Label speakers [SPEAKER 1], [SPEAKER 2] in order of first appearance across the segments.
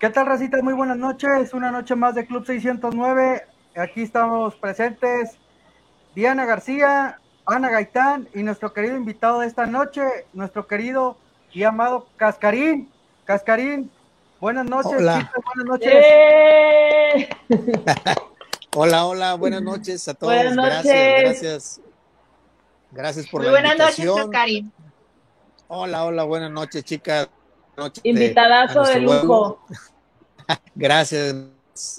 [SPEAKER 1] ¿Qué tal, Racita? Muy buenas noches. Una noche más de Club 609. Aquí estamos presentes Diana García, Ana Gaitán y nuestro querido invitado de esta noche, nuestro querido y amado Cascarín. Cascarín, buenas noches.
[SPEAKER 2] Hola.
[SPEAKER 1] buenas noches.
[SPEAKER 3] ¡Eh!
[SPEAKER 2] Hola, hola, buenas noches a todos.
[SPEAKER 3] Buenas
[SPEAKER 2] Gracias,
[SPEAKER 3] noches.
[SPEAKER 2] gracias. Gracias por
[SPEAKER 4] Muy
[SPEAKER 2] la
[SPEAKER 4] buenas noches,
[SPEAKER 2] invitación.
[SPEAKER 4] Karim.
[SPEAKER 2] Hola, hola, buenas noches, chicas. Buenas noches, eh,
[SPEAKER 3] Invitadazo de lujo.
[SPEAKER 2] Gracias,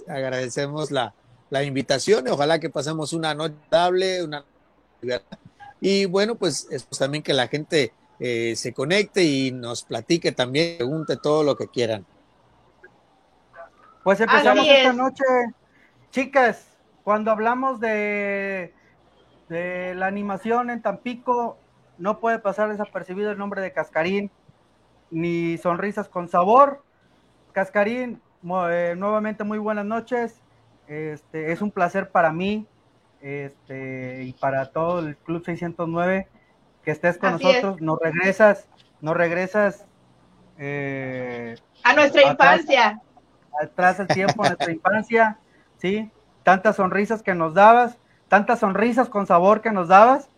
[SPEAKER 2] agradecemos la, la invitación. Ojalá que pasemos una noche una y bueno, pues es también que la gente eh, se conecte y nos platique también, pregunte todo lo que quieran.
[SPEAKER 1] Pues empezamos esta
[SPEAKER 4] es.
[SPEAKER 1] noche. Chicas, cuando hablamos de, de la animación en Tampico, no puede pasar desapercibido el nombre de Cascarín, ni Sonrisas con Sabor. Cascarín, eh, nuevamente muy buenas noches. Este, es un placer para mí este, y para todo el Club 609 que estés con
[SPEAKER 4] Así es.
[SPEAKER 1] nosotros. Nos regresas, nos regresas eh,
[SPEAKER 4] A nuestra
[SPEAKER 1] Atrás.
[SPEAKER 4] infancia.
[SPEAKER 1] atrás el tiempo, nuestra infancia, ¿sí? Tantas sonrisas que nos dabas, tantas sonrisas con sabor que nos dabas,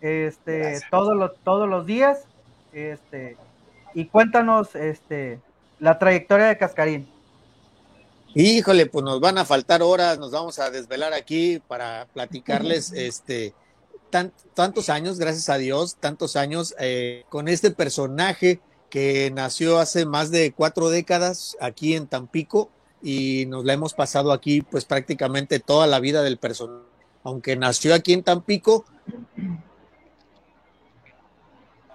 [SPEAKER 1] este, todos los, todos los días, este, y cuéntanos, este, la trayectoria de Cascarín.
[SPEAKER 2] Híjole, pues nos van a faltar horas, nos vamos a desvelar aquí para platicarles este tan- tantos años, gracias a Dios, tantos años eh, con este personaje que nació hace más de cuatro décadas aquí en Tampico y nos la hemos pasado aquí pues prácticamente toda la vida del personaje. Aunque nació aquí en Tampico,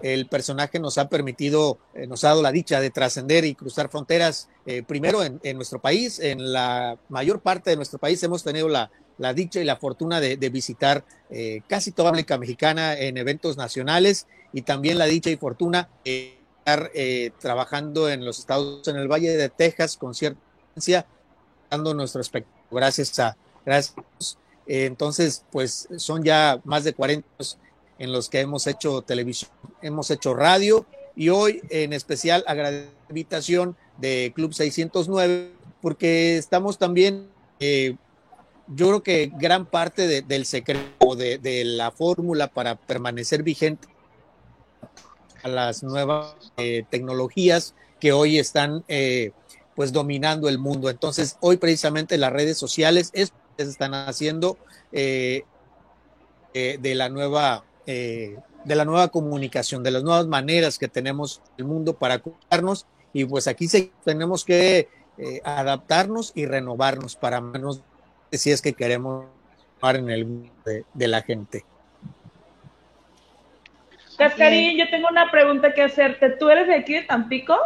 [SPEAKER 2] el personaje nos ha permitido, eh, nos ha dado la dicha de trascender y cruzar fronteras, eh, primero en, nuestro país, en la mayor parte de nuestro país hemos tenido la, la dicha y la fortuna de, visitar eh, casi toda América Mexicana en eventos nacionales y también la dicha y fortuna de estar trabajando en los estados, en el Valle de Texas con cierta dando nuestro espectáculo. Gracias a, gracias. Entonces, pues son ya más de 40 años en los que hemos hecho televisión, hemos hecho radio y hoy en especial agradezco la invitación de Club 609 porque estamos también, eh, yo creo que gran parte de- del secreto de, de la fórmula para permanecer vigente a las nuevas eh, tecnologías que hoy están eh, pues dominando el mundo. Entonces, hoy precisamente las redes sociales es, están haciendo de la nueva eh, de la nueva comunicación, de las nuevas maneras que tenemos en el mundo para cuidarnos y pues aquí se, tenemos que eh, adaptarnos y renovarnos para menos si es que queremos estar en el mundo de, de la gente.
[SPEAKER 3] Cascarín, yo tengo una pregunta que hacerte. ¿Tú eres de aquí de Tampico?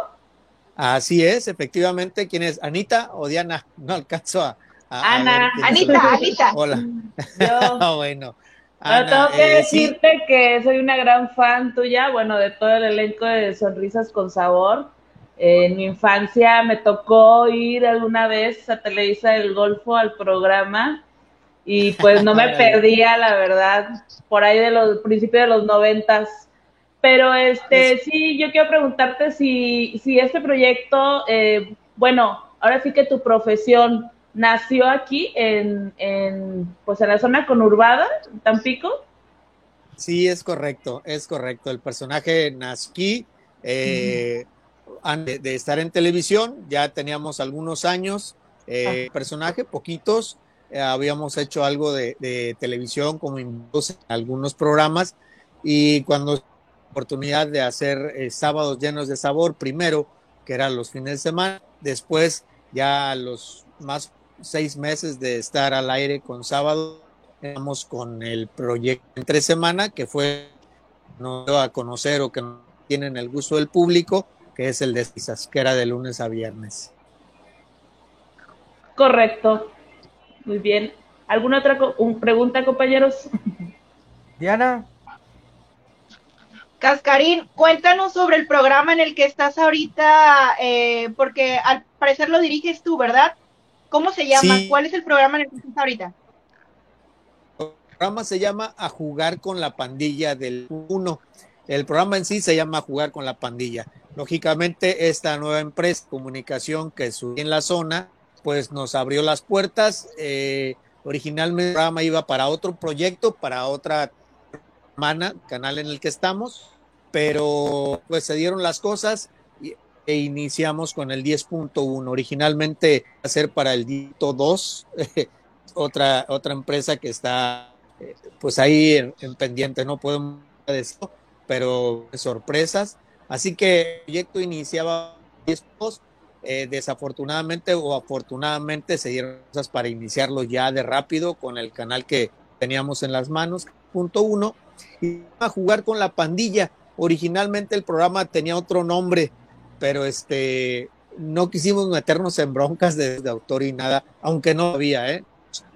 [SPEAKER 2] Así es, efectivamente, ¿quién es? ¿Anita o Diana? No alcanzo a...
[SPEAKER 3] Ana.
[SPEAKER 4] Anita. Anita.
[SPEAKER 2] Hola.
[SPEAKER 3] Yo.
[SPEAKER 2] Ah, bueno. Ana,
[SPEAKER 3] tengo que
[SPEAKER 2] eh, sí,
[SPEAKER 3] decirte que soy una gran fan tuya, bueno, de todo el elenco de Sonrisas con Sabor. Eh, en mi infancia me tocó ir alguna vez a Televisa del Golfo al programa y pues no me perdía, la verdad, por ahí de los principios de los noventas. Pero este, sí, yo quiero preguntarte si, si este proyecto, eh, bueno, ahora sí que tu profesión nació aquí en, en, pues en la zona conurbada, Tampico.
[SPEAKER 2] Sí, es correcto, es correcto. El personaje Nasky, eh, antes de estar en televisión, ya teníamos algunos años. eh, personaje, poquitos. eh, habíamos hecho algo de, de televisión como en algunos programas. Y cuando oportunidad de hacer eh, sábados llenos de sabor, primero, que eran los fines de semana, después ya los más seis meses de estar al aire con sábado Estamos con el proyecto entre semana, que fue no a conocer o que no tienen el gusto del público, que es el de Cisas, que era de lunes a viernes.
[SPEAKER 3] Correcto. Muy bien. ¿Alguna otra co- un- pregunta, compañeros?
[SPEAKER 1] Diana,
[SPEAKER 4] Cascarín, cuéntanos sobre el programa en el que estás ahorita, eh, porque al parecer lo diriges tú, ¿verdad? ¿Cómo se llama?
[SPEAKER 2] Sí.
[SPEAKER 4] ¿Cuál es el programa en el que estás ahorita?
[SPEAKER 2] El programa se llama A Jugar con la Pandilla del 1. El programa en sí se llama A Jugar con la Pandilla. lógicamente esta nueva empresa de comunicación que surgió en la zona, pues nos abrió las puertas. Eh, originalmente el programa iba para otro proyecto, para otra semana, canal en el que estamos, pero pues se dieron las cosas e iniciamos con el 10.1. Originalmente a ser para el 2, otra, otra empresa que está eh, pues ahí en, pendiente, no podemos decir, pero sorpresas. Así que el proyecto iniciaba 10 eh, desafortunadamente o afortunadamente se dieron cosas para iniciarlo ya de rápido con el canal que teníamos en las manos, punto uno, y a jugar con la pandilla. Originalmente el programa tenía otro nombre, pero este no quisimos meternos en broncas de, autor y nada, aunque no había, ¿eh?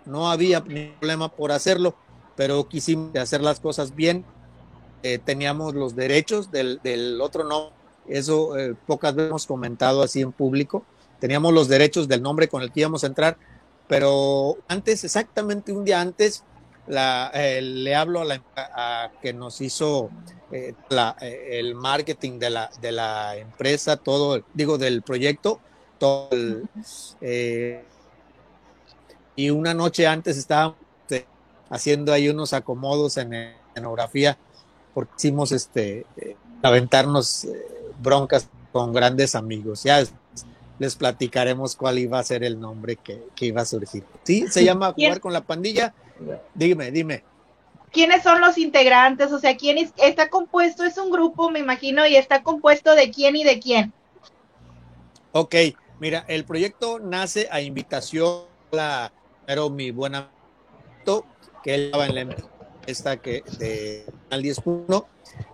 [SPEAKER 2] No había problema por hacerlo, pero quisimos hacer las cosas bien. Eh, teníamos los derechos del, del otro nombre, eso eh, pocas veces hemos comentado así en público. Teníamos los derechos del nombre con el que íbamos a entrar, pero antes, exactamente un día antes, la, eh, le hablo a la a, que nos hizo eh, la, eh, el marketing de la, de la empresa, todo, digo, del proyecto, todo y una noche antes estábamos haciendo ahí unos acomodos en escenografía, porque hicimos este, aventarnos broncas con grandes amigos. Ya les platicaremos cuál iba a ser el nombre que, que iba a surgir. Sí, se llama Jugar con la Pandilla Dime, dime.
[SPEAKER 4] ¿Quiénes son los integrantes? O sea, ¿quién está compuesto? Es un grupo, me imagino, y está compuesto de quién y de quién.
[SPEAKER 2] Ok, mira, el proyecto nace a invitación la, pero mi buena que él estaba en la empresa que de Canal 10.1,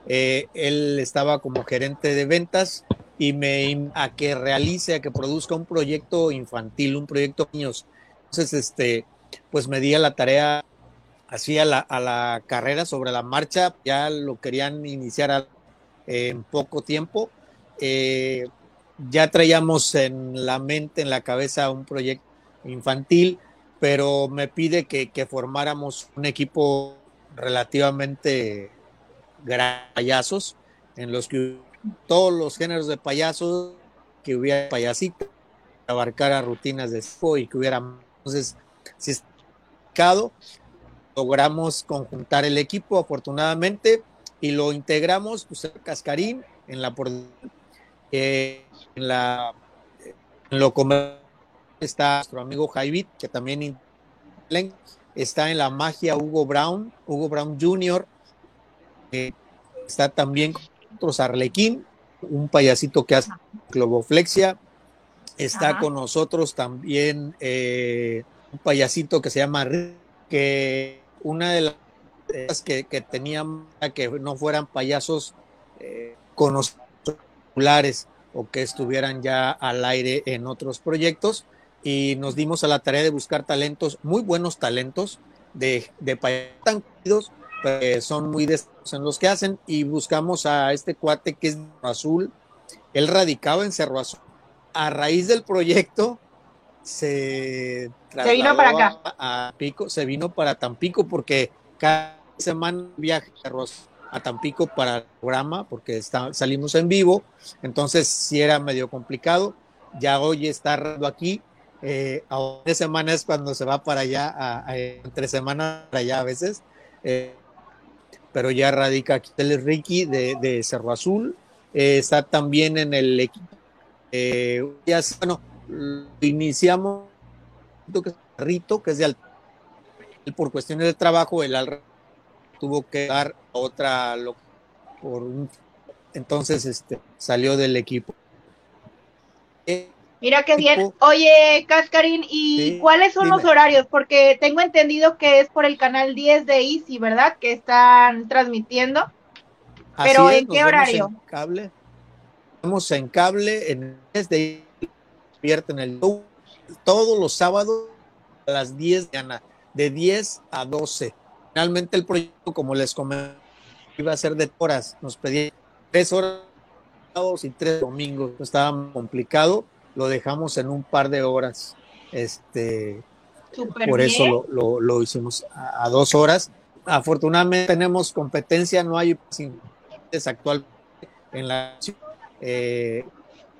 [SPEAKER 2] eh, él estaba como gerente de ventas y me a que realice, a que produzca un proyecto infantil, un proyecto de niños. Entonces, este, pues me di a la tarea, así a la, carrera sobre la marcha, ya lo querían iniciar en poco tiempo. Eh, ya traíamos en la mente, en la cabeza un proyecto infantil, pero me pide que, formáramos un equipo relativamente payasos, en los que todos los géneros de payasos, que hubiera payasito, abarcara rutinas de y que hubiera entonces si logramos conjuntar el equipo afortunadamente y lo integramos, pues Cascarín en la eh, en la en lo comercial está nuestro amigo Jaivit, que también está en la magia Hugo Brown, Hugo Brown Jr., está también con nosotros Arlequín, un payasito que hace globoflexia, está con nosotros también eh, un payasito que se llama que una de las que, que tenían que no fueran payasos eh, populares o que estuvieran ya al aire en otros proyectos. Y nos dimos a la tarea de buscar talentos, muy buenos talentos de, de payasos tan son muy destacados en los que hacen. Y buscamos a este cuate que es Azul, él radicaba en Cerro Azul. A raíz del proyecto se,
[SPEAKER 4] se vino para acá.
[SPEAKER 2] A, Pico, se vino para Tampico porque cada semana viaja a Tampico para el programa porque está, salimos en vivo, entonces sí era medio complicado. Ya hoy está aquí. Eh, a de semana es cuando se va para allá, entre semanas para allá a veces. Eh, pero ya radica aquí el Ricky de, Cerro Azul. Eh, está también en el equipo. ya, bueno, iniciamos Rito, que es de por cuestiones de trabajo, el al tuvo que dar otra por entonces este salió del equipo.
[SPEAKER 4] Mira qué bien. Oye, Cascarín, ¿y cuáles son los horarios? Porque tengo entendido que es por el canal 10 de Easy, ¿verdad? Que están transmitiendo. Pero ¿en qué horario?
[SPEAKER 2] En cable. Estamos en cable en desde en el todos los sábados a las 10 de mañana, de 10 a 12. Finalmente el proyecto, como les comenté, iba a ser de horas. Nos pedían tres horas y tres domingos. Estaba complicado. Lo dejamos en un par de horas. Este, por eso lo, lo, hicimos a, dos horas. Afortunadamente tenemos competencia, no hay actual en la eh,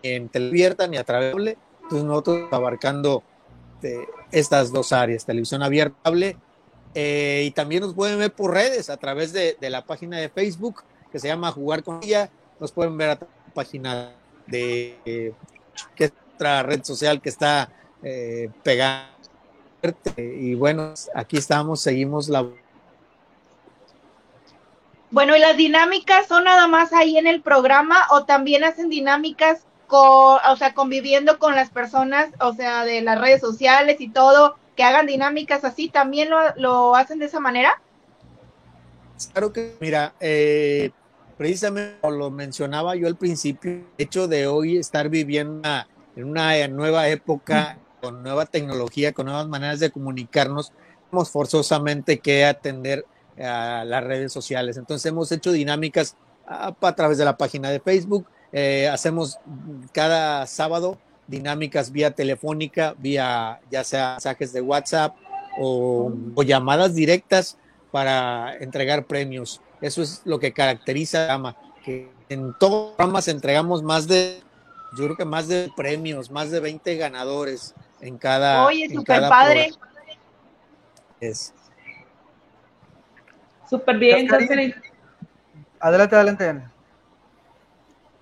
[SPEAKER 2] en televierta ni a través de entonces nosotros abarcando eh, estas dos áreas, televisión abierta eh, y también nos pueden ver por redes a través de, la página de Facebook que se llama Jugar con ella, nos pueden ver a la página de que otra red social que está pegada. Y bueno, aquí estamos, seguimos la
[SPEAKER 4] bueno, ¿y las dinámicas son nada más ahí en el programa o también hacen dinámicas o sea, conviviendo con las personas, o sea, de las redes sociales y todo, que hagan dinámicas así, también lo, hacen de esa manera?
[SPEAKER 2] Claro que, mira, eh, precisamente lo mencionaba yo al principio, el hecho de hoy estar viviendo en una nueva época, con nueva tecnología, con nuevas maneras de comunicarnos, tenemos forzosamente que atender a las redes sociales. Entonces hemos hecho dinámicas a, través de la página de Facebook. Eh, hacemos cada sábado dinámicas vía telefónica, vía ya sea mensajes de WhatsApp o, llamadas directas para entregar premios. Eso es lo que caracteriza a Gama, que en todos los programas entregamos más de, yo creo que más de premios, más de 20 ganadores en cada.
[SPEAKER 4] Oye, super padre.
[SPEAKER 2] Es,
[SPEAKER 3] Súper bien,
[SPEAKER 1] Adelante, adelante.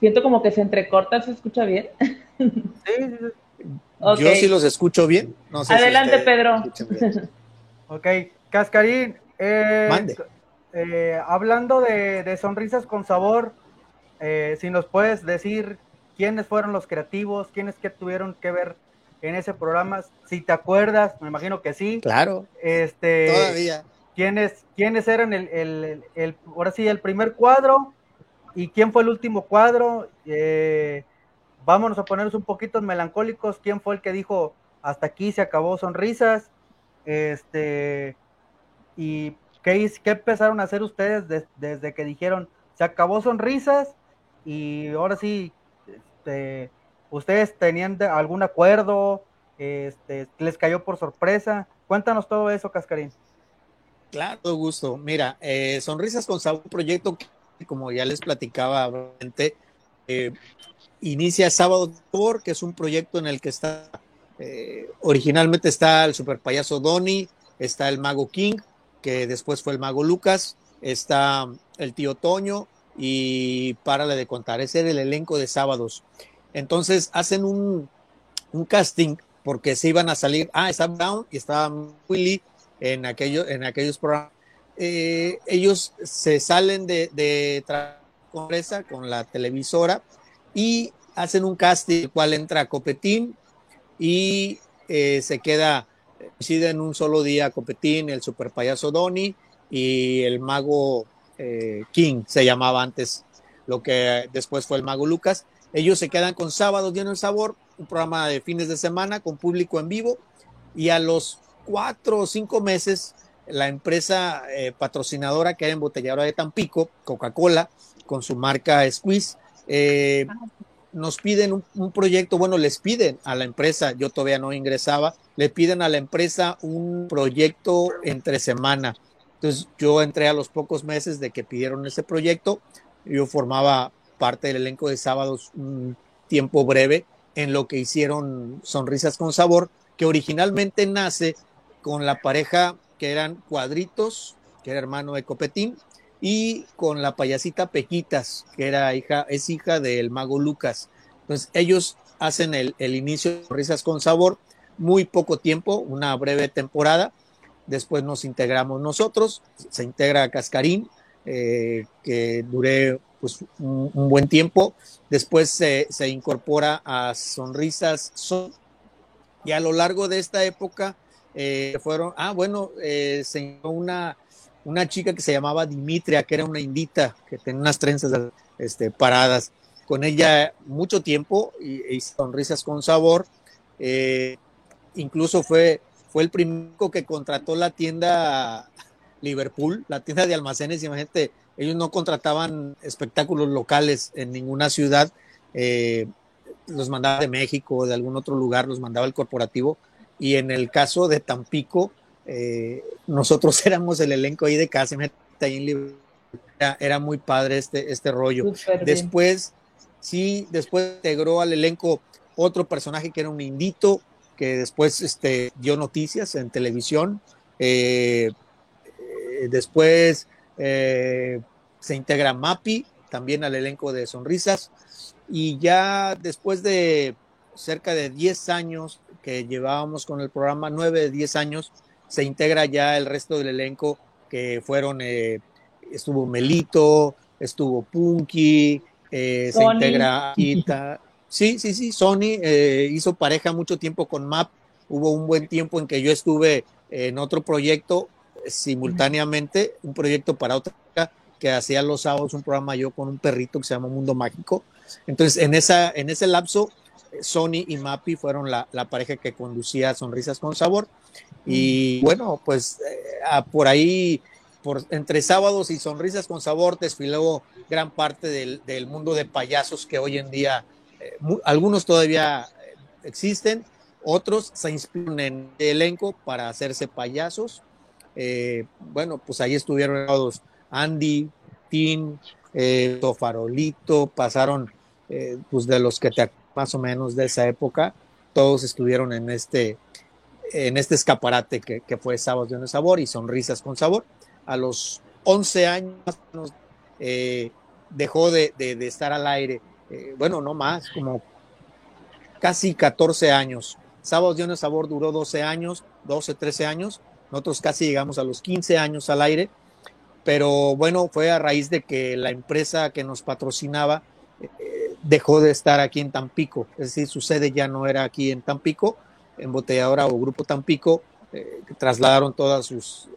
[SPEAKER 3] Siento como que se entrecorta, ¿se escucha bien?
[SPEAKER 2] Sí, Yo sí los escucho bien.
[SPEAKER 3] adelante, Pedro.
[SPEAKER 1] ok, Cascarín, eh, eh, hablando de, sonrisas con sabor, eh, si nos puedes decir quiénes fueron los creativos, quiénes que tuvieron que ver en ese programa, si te acuerdas, me imagino que sí.
[SPEAKER 2] Claro.
[SPEAKER 1] Este,
[SPEAKER 2] Todavía
[SPEAKER 1] quiénes, quiénes eran el, el, el, ahora sí, el primer cuadro y quién fue el último cuadro. Eh, vámonos a ponernos un poquito melancólicos. ¿Quién fue el que dijo hasta aquí se acabó sonrisas? Este, y qué, qué empezaron a hacer ustedes desde que dijeron se acabó sonrisas y ahora sí, este, ustedes tenían algún acuerdo, este, les cayó por sorpresa. Cuéntanos todo eso, Cascarín.
[SPEAKER 2] Claro, gusto. Mira, eh, Sonrisas con Sabor, proyecto como ya les platicaba, eh, inicia Sábado Sabor, que es un proyecto en el que está, eh, originalmente está el super payaso Donny, está el mago King, que después fue el mago Lucas, está el tío Toño y párale de contar, ese era el elenco de sábados. Entonces hacen un, un casting porque se iban a salir, ah, está Brown y estaba Willy en, aquello, en aquellos programas. Eh, ellos se salen de, de con la televisora y hacen un casting, el cual entra Copetín y eh, se queda, decide en un solo día Copetín, el super payaso Donny y el mago eh, King, se llamaba antes, lo que después fue el mago Lucas. Ellos se quedan con Sábados Lleno el Sabor, un programa de fines de semana con público en vivo y a los cuatro o cinco meses, la empresa eh, patrocinadora que era embotelladora de Tampico, Coca-Cola, con su marca Squeeze, eh, nos piden un, proyecto, bueno, les piden a la empresa, yo todavía no ingresaba, le piden a la empresa un proyecto entre semana. Entonces yo entré a los pocos meses de que pidieron ese proyecto, yo formaba parte del elenco de sábados un tiempo breve en lo que hicieron Sonrisas con Sabor, que originalmente nace con la pareja que eran Cuadritos, que era hermano de Copetín, y con la payasita Pequitas, que era hija, es hija del mago Lucas. Entonces ellos hacen el, inicio de Risas con Sabor, muy poco tiempo, una breve temporada. Después nos integramos nosotros, se integra Cascarín, eh, que duré pues, un, buen tiempo. Después se, se incorpora a Sonrisas Son. Y a lo largo de esta época eh, fueron, ah, bueno, eh, se una, una chica que se llamaba Dimitria, que era una indita, que tenía unas trenzas este, paradas. Con ella mucho tiempo y, sonrisas con sabor. Eh, incluso fue, fue el primero que contrató la tienda Liverpool, la tienda de almacenes. Imagínate, ellos no contrataban espectáculos locales en ninguna ciudad. Eh, los mandaba de México o de algún otro lugar, los mandaba el corporativo y en el caso de Tampico, eh, nosotros éramos el elenco ahí de casa, era, era muy padre este, este rollo. Después, Sí, después integró al elenco otro personaje que era un indito, que después este, dio noticias en televisión. Eh, después eh, se integra Mapi, también al elenco de Sonrisas. Y ya después de cerca de 10 años que llevábamos con el programa, 9 de 10 años, se integra ya el resto del elenco que fueron, estuvo Melito, estuvo Punky, se integra Kita, Sí, sí, sí, Sony eh, hizo pareja mucho tiempo con MAP. Hubo un buen tiempo en que yo estuve en otro proyecto simultáneamente, un proyecto para otra que hacía los sábados un programa yo con un perrito que se llama Mundo Mágico. Entonces, en, esa, en ese lapso, Sony y Mapi fueron la, pareja que conducía Sonrisas con Sabor. Y bueno, pues eh, por ahí, por, entre sábados y Sonrisas con Sabor, desfiló gran parte del, del mundo de payasos que hoy en día eh, algunos todavía eh, existen, otros se inspiran en el elenco para hacerse payasos. Eh, bueno, pues ahí estuvieron todos Andy, Tim, Farolito, pasaron pues de los que te más o menos de esa época, todos estuvieron en este, en este escaparate que, fue Sábados de Sabor y Sonrisas con Sabor. A los 11 años dejó de, estar al aire eh, bueno, no más, como casi 14 años. Sábados de un Sabor duró 12 años, 12, 13 años. Nosotros casi llegamos a los 15 años al aire, pero bueno, fue a raíz de que la empresa que nos patrocinaba eh, dejó de estar aquí en Tampico, es decir, su sede ya no era aquí en Tampico, en Botelladora o Grupo Tampico, eh, trasladaron todos sus,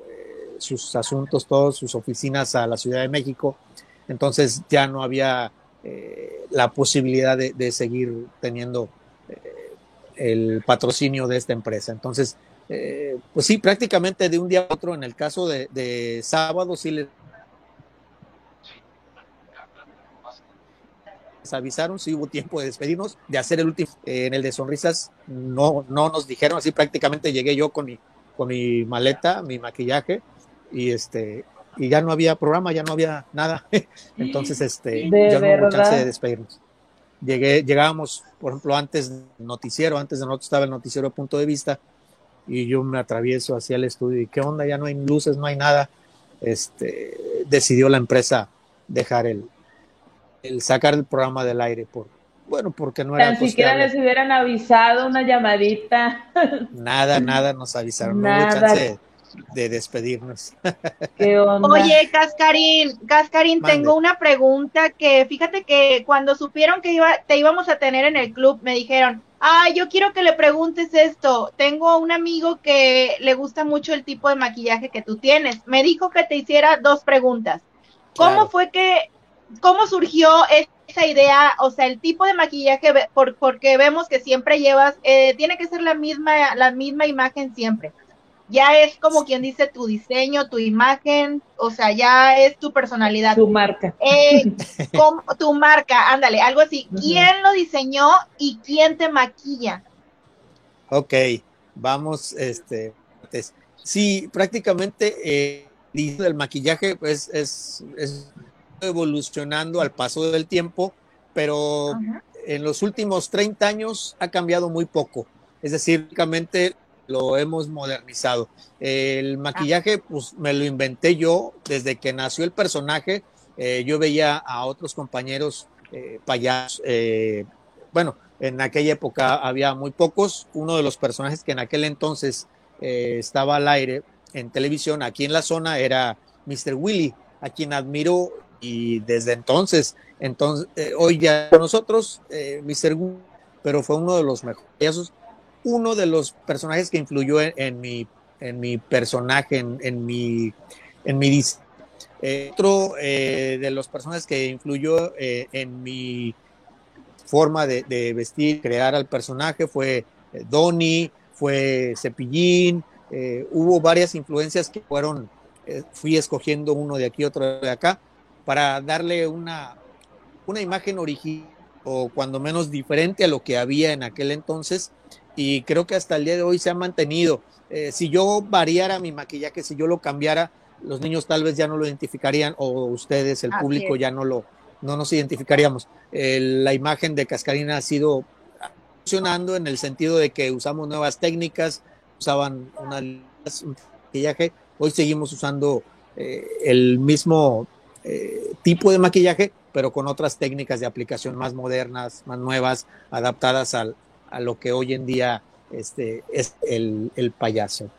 [SPEAKER 2] sus asuntos, todas sus oficinas a la Ciudad de México, entonces ya no había eh, la posibilidad de, seguir teniendo eh, el patrocinio de esta empresa. Entonces, eh, pues sí, prácticamente de un día a otro, en el caso de, sábado, sí les avisaron, sí hubo tiempo de despedirnos, de hacer el último. en el de sonrisas no, no nos dijeron, así prácticamente llegué yo con mi, con mi maleta, mi maquillaje, y este, y ya no había programa, ya no había nada. Entonces, este, ya no hubo chance de despedirnos. Llegué, llegábamos, por ejemplo, antes del noticiero, antes de nosotros estaba el noticiero de punto de vista, y yo me atravieso hacia el estudio y qué onda, ya no hay luces, no hay nada. Este, decidió la empresa dejar el, el sacar el programa del aire por, bueno, porque no era.
[SPEAKER 3] Ni siquiera les hubieran avisado una llamadita.
[SPEAKER 2] Nada, nada nos avisaron. No hubo chance de despedirnos.
[SPEAKER 4] Oye, Cascarín, Cascarín, tengo una pregunta que fíjate que cuando supieron que iba, te íbamos a tener en el club, me dijeron, ah, yo quiero que le preguntes esto. Tengo un amigo que le gusta mucho el tipo de maquillaje que tú tienes. Me dijo que te hiciera dos preguntas. ¿Cómo fue que, cómo surgió esa idea, o sea, el tipo de maquillaje, por, porque vemos que siempre llevas, eh, tiene que ser la misma, la misma imagen siempre ya es como quien dice tu diseño, tu imagen, o sea, ya es tu personalidad.
[SPEAKER 3] Tu marca.
[SPEAKER 4] Eh, tu marca, ándale, algo así. ¿Quién lo diseñó y quién te maquilla?
[SPEAKER 2] Ok, vamos, este, sí, prácticamente eh, el maquillaje pues, es, es evolucionando al paso del tiempo, pero en los últimos 30 años ha cambiado muy poco. Es decir, lo hemos modernizado. El maquillaje, pues me lo inventé yo desde que nació el personaje. Eh, yo veía a otros compañeros eh, payasos. Eh, bueno, en aquella época había muy pocos. Uno de los personajes que en aquel entonces estaba al aire en televisión aquí en la zona era Mr. Willy, a quien admiro y desde entonces, entonces hoy ya nosotros, Mr. Willy, pero fue uno de los mejores uno de los personajes que influyó en, mi, en mi personaje, en, mi, en mi eh, otro eh, de los personajes que influyó eh, en mi forma de, vestir, crear al personaje fue Donnie, fue Cepillín, hubo varias influencias que fueron, fui escogiendo uno de aquí, otro de acá, para darle una, una imagen original o cuando menos diferente a lo que había en aquel entonces y creo que hasta el día de hoy se ha mantenido. Eh, si yo variara mi maquillaje, si yo lo cambiara, los niños tal vez ya no lo identificarían o ustedes, el público, ya no lo, no nos identificaríamos. la imagen de Cascarina ha sido funcionando en el sentido de que usamos nuevas técnicas, usaban una, un maquillaje, hoy seguimos usando eh, el mismo eh, tipo de maquillaje, pero con otras técnicas de aplicación más modernas, más nuevas, adaptadas al, a lo que hoy en día este, es el, el payaso.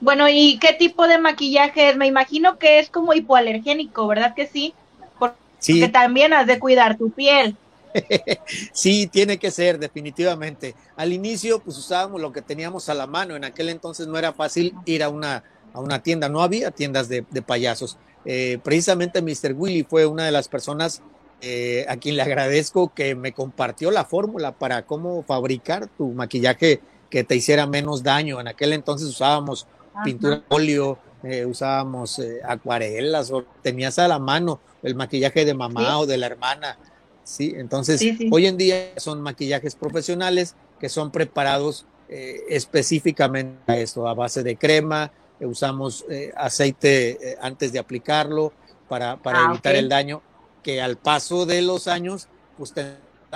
[SPEAKER 4] Bueno, ¿y qué tipo de maquillaje es? Me imagino que es como hipoalergénico, ¿verdad que sí? Porque sí. también has de cuidar tu piel.
[SPEAKER 2] sí, tiene que ser, definitivamente. Al inicio, pues usábamos lo que teníamos a la mano. En aquel entonces no era fácil ir a una, a una tienda, no había tiendas de, de payasos. Eh, precisamente Mr. Willy fue una de las personas eh, a quien le agradezco que me compartió la fórmula para cómo fabricar tu maquillaje que te hiciera menos daño. En aquel entonces usábamos pintura óleo, eh, usábamos eh, acuarelas o tenías a la mano el maquillaje de mamá o de la hermana. Sí, entonces hoy en día son maquillajes profesionales que son preparados específicamente a esto, a base de crema, usamos aceite antes de aplicarlo para, para ah, evitar el daño, que al paso de los años, pues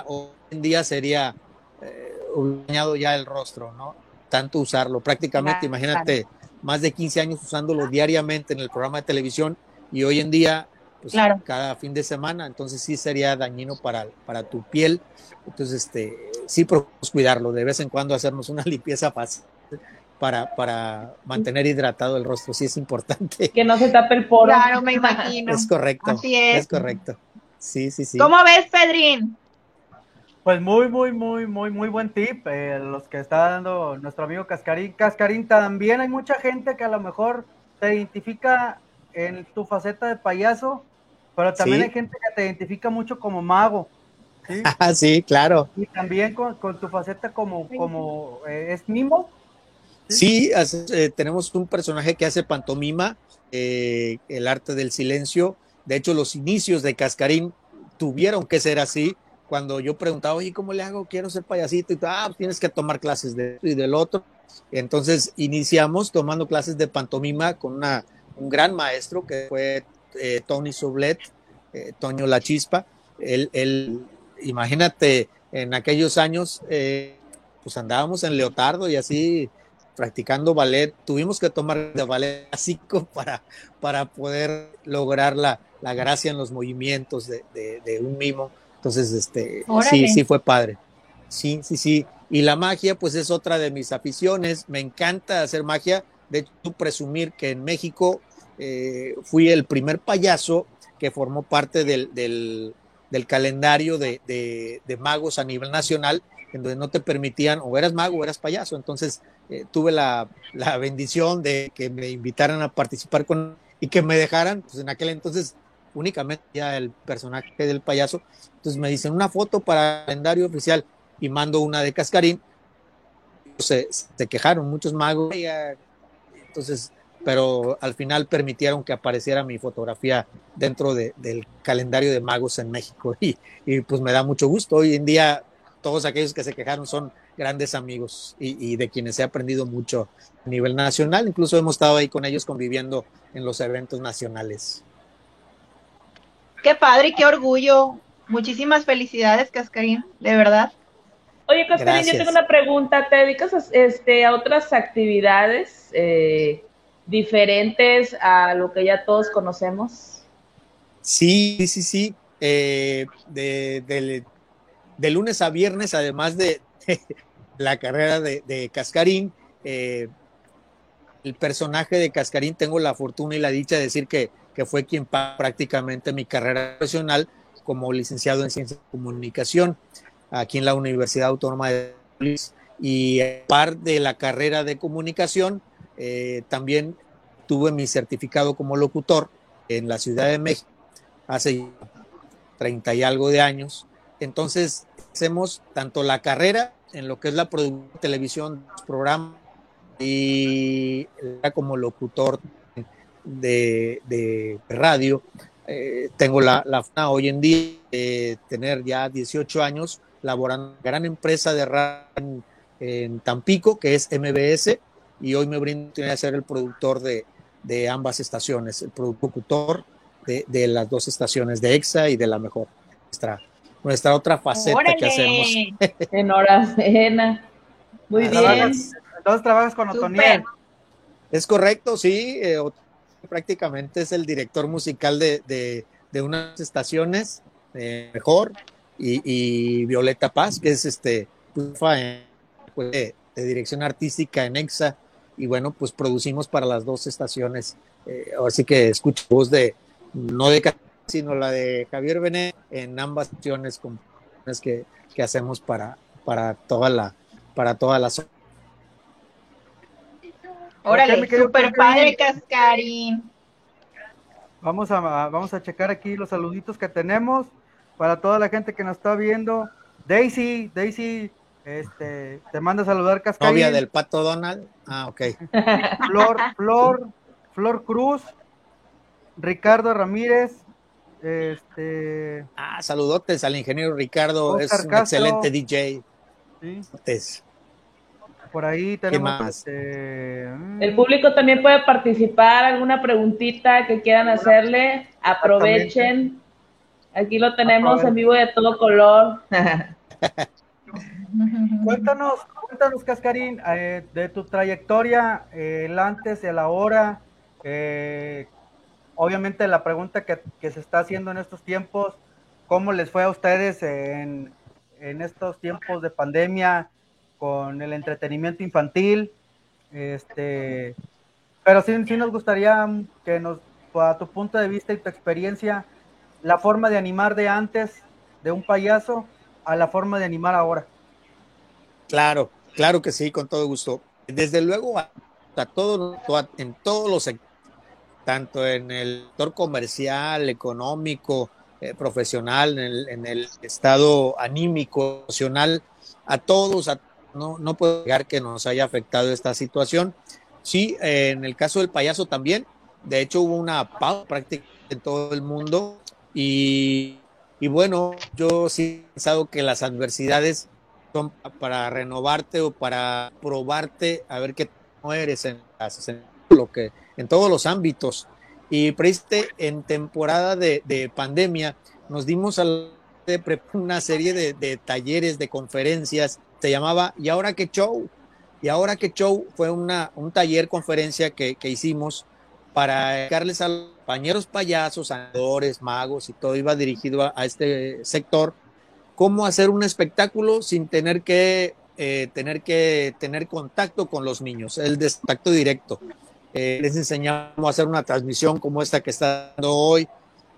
[SPEAKER 2] hoy en día sería dañado ya el rostro, ¿no? Tanto usarlo, prácticamente, imagínate más de 15 años usándolo diariamente en el programa de televisión y hoy en día, pues cada fin de semana, entonces sí sería dañino para, para tu piel. Entonces, este, sí procuramos cuidarlo, de vez en cuando hacernos una limpieza fácil para, para mantener hidratado el rostro, sí es importante.
[SPEAKER 3] Que no se tape el poro.
[SPEAKER 4] Claro, me imagino.
[SPEAKER 2] Es correcto. Así es. Es correcto. Sí, sí, sí.
[SPEAKER 4] ¿Cómo ves, Pedrín?
[SPEAKER 1] Pues muy, muy, muy, muy, muy buen tip, eh, los que está dando nuestro amigo Cascarín. Cascarín, también hay mucha gente que a lo mejor te identifica en tu faceta de payaso, pero también hay gente que te identifica mucho como mago.
[SPEAKER 2] Sí, sí claro.
[SPEAKER 1] Y también con, tu faceta como, como eh, es mimo.
[SPEAKER 2] Sí, eh, tenemos un personaje que hace pantomima, el arte del silencio. De hecho, los inicios de Cascarín tuvieron que ser así cuando yo preguntaba, oye, ¿cómo le hago? Quiero ser payasito. Y ah, pues tienes que tomar clases de y del otro. Entonces iniciamos tomando clases de pantomima con una, un gran maestro que fue eh, Tony Soblet, eh, Toño La Chispa. Él, él, imagínate, en aquellos años, eh, pues andábamos en leotardo y así practicando ballet. Tuvimos que tomar de ballet básico para, para poder lograr la, la gracia en los movimientos de, de, de un mimo entonces, este, sí, sí fue padre. Sí, sí, sí. Y la magia, pues es otra de mis aficiones. Me encanta hacer magia. De hecho, presumir que en México eh, fui el primer payaso que formó parte del, del, calendario de, de, magos a nivel nacional, en donde no te permitían, o eras mago o eras payaso. Entonces, eh, tuve la, la, bendición de que me invitaran a participar con y que me dejaran, pues en aquel entonces únicamente ya el personaje del payaso. Entonces me dicen una foto para el calendario oficial y mando una de Cascarín. Se, se quejaron muchos magos. Entonces, pero al final permitieron que apareciera mi fotografía dentro de, del calendario de magos en México y, y, pues me da mucho gusto. Hoy en día todos aquellos que se quejaron son grandes amigos y, y, de quienes he aprendido mucho a nivel nacional. Incluso hemos estado ahí con ellos conviviendo en los eventos nacionales.
[SPEAKER 4] Qué padre y qué orgullo. Muchísimas felicidades, Cascarín, de verdad.
[SPEAKER 3] Oye, Cascarín, yo tengo una pregunta. ¿Te dedicas a, este, a otras actividades eh, diferentes a lo que ya todos conocemos?
[SPEAKER 2] Sí, sí, sí. Eh, de, de, lunes a viernes, además de, la carrera de, Cascarín, eh, el personaje de Cascarín, tengo la fortuna y la dicha de decir que que fue quien prácticamente mi carrera profesional como licenciado en Ciencias de Comunicación aquí en la Universidad Autónoma de Luis. Y par de la carrera de comunicación, eh, también tuve mi certificado como locutor en la Ciudad de México hace 30 y algo de años. Entonces, hacemos tanto la carrera en lo que es la producción de televisión, programa y como locutor de, radio. Eh, tengo la, la hoy en día de tener ya 18 años laborando en una gran empresa de radio en, Tampico, que es MBS, y hoy me brindo de ser el productor de, de ambas estaciones, el productor de, las dos estaciones de EXA y de la mejor, nuestra, nuestra otra faceta que hacemos.
[SPEAKER 3] Enhorabuena. Muy bien.
[SPEAKER 1] Entonces trabajas con Otoniel.
[SPEAKER 2] Es correcto, sí. Eh, prácticamente es el director musical de, de, unas estaciones, eh, mejor, y, Violeta Paz, que es este pues, de, dirección artística en EXA. Y bueno, pues producimos para las dos estaciones. Eh, así que escucho voz de, no de sino la de Javier Benet en ambas estaciones que, que hacemos para, para toda la para toda la zona.
[SPEAKER 4] Órale, super padre, Cascarín.
[SPEAKER 1] Vamos a, vamos a checar aquí los saluditos que tenemos para toda la gente que nos está viendo. Daisy, Daisy, este, te manda a saludar Cascarín.
[SPEAKER 2] Novia del Pato Donald. Ah, ok.
[SPEAKER 1] Flor, Flor, Flor Cruz, Ricardo Ramírez, este.
[SPEAKER 2] Ah, saludotes al ingeniero Ricardo, es un excelente DJ. Sí.
[SPEAKER 1] Por ahí tenemos.
[SPEAKER 3] Este, mm. El público también puede participar, alguna preguntita que quieran hacerle, aprovechen. Aquí lo tenemos en vivo de todo color.
[SPEAKER 1] cuéntanos, cuéntanos, Cascarín, eh, de tu trayectoria, eh, el antes y el ahora. Eh, obviamente la pregunta que, que, se está haciendo en estos tiempos, ¿cómo les fue a ustedes en, en estos tiempos de pandemia? con el entretenimiento infantil. Este, pero sí, sí nos gustaría que nos, a tu punto de vista y tu experiencia, la forma de animar de antes de un payaso a la forma de animar ahora.
[SPEAKER 2] Claro, claro que sí, con todo gusto. Desde luego, a, todo, en todos los sectores, tanto en el sector comercial, económico, eh, profesional, en el, en el, estado anímico, emocional, a todos, a no, no puedo negar que nos haya afectado esta situación. Sí, eh, en el caso del payaso también, de hecho hubo una pausa prácticamente en todo el mundo y, y bueno, yo sí he pensado que las adversidades son para renovarte o para probarte a ver qué no eres en, en, lo que, en todos los ámbitos. Y precisamente en temporada de, de pandemia nos dimos una serie de, talleres, de conferencias se llamaba ¿Y ahora qué show? Y ahora qué show fue una, un taller conferencia que, que hicimos para darles a los compañeros payasos, andadores, magos y todo iba dirigido a, este sector, cómo hacer un espectáculo sin tener que, eh, tener que tener contacto con los niños, el contacto directo. Eh, les enseñamos a hacer una transmisión como esta que está dando hoy,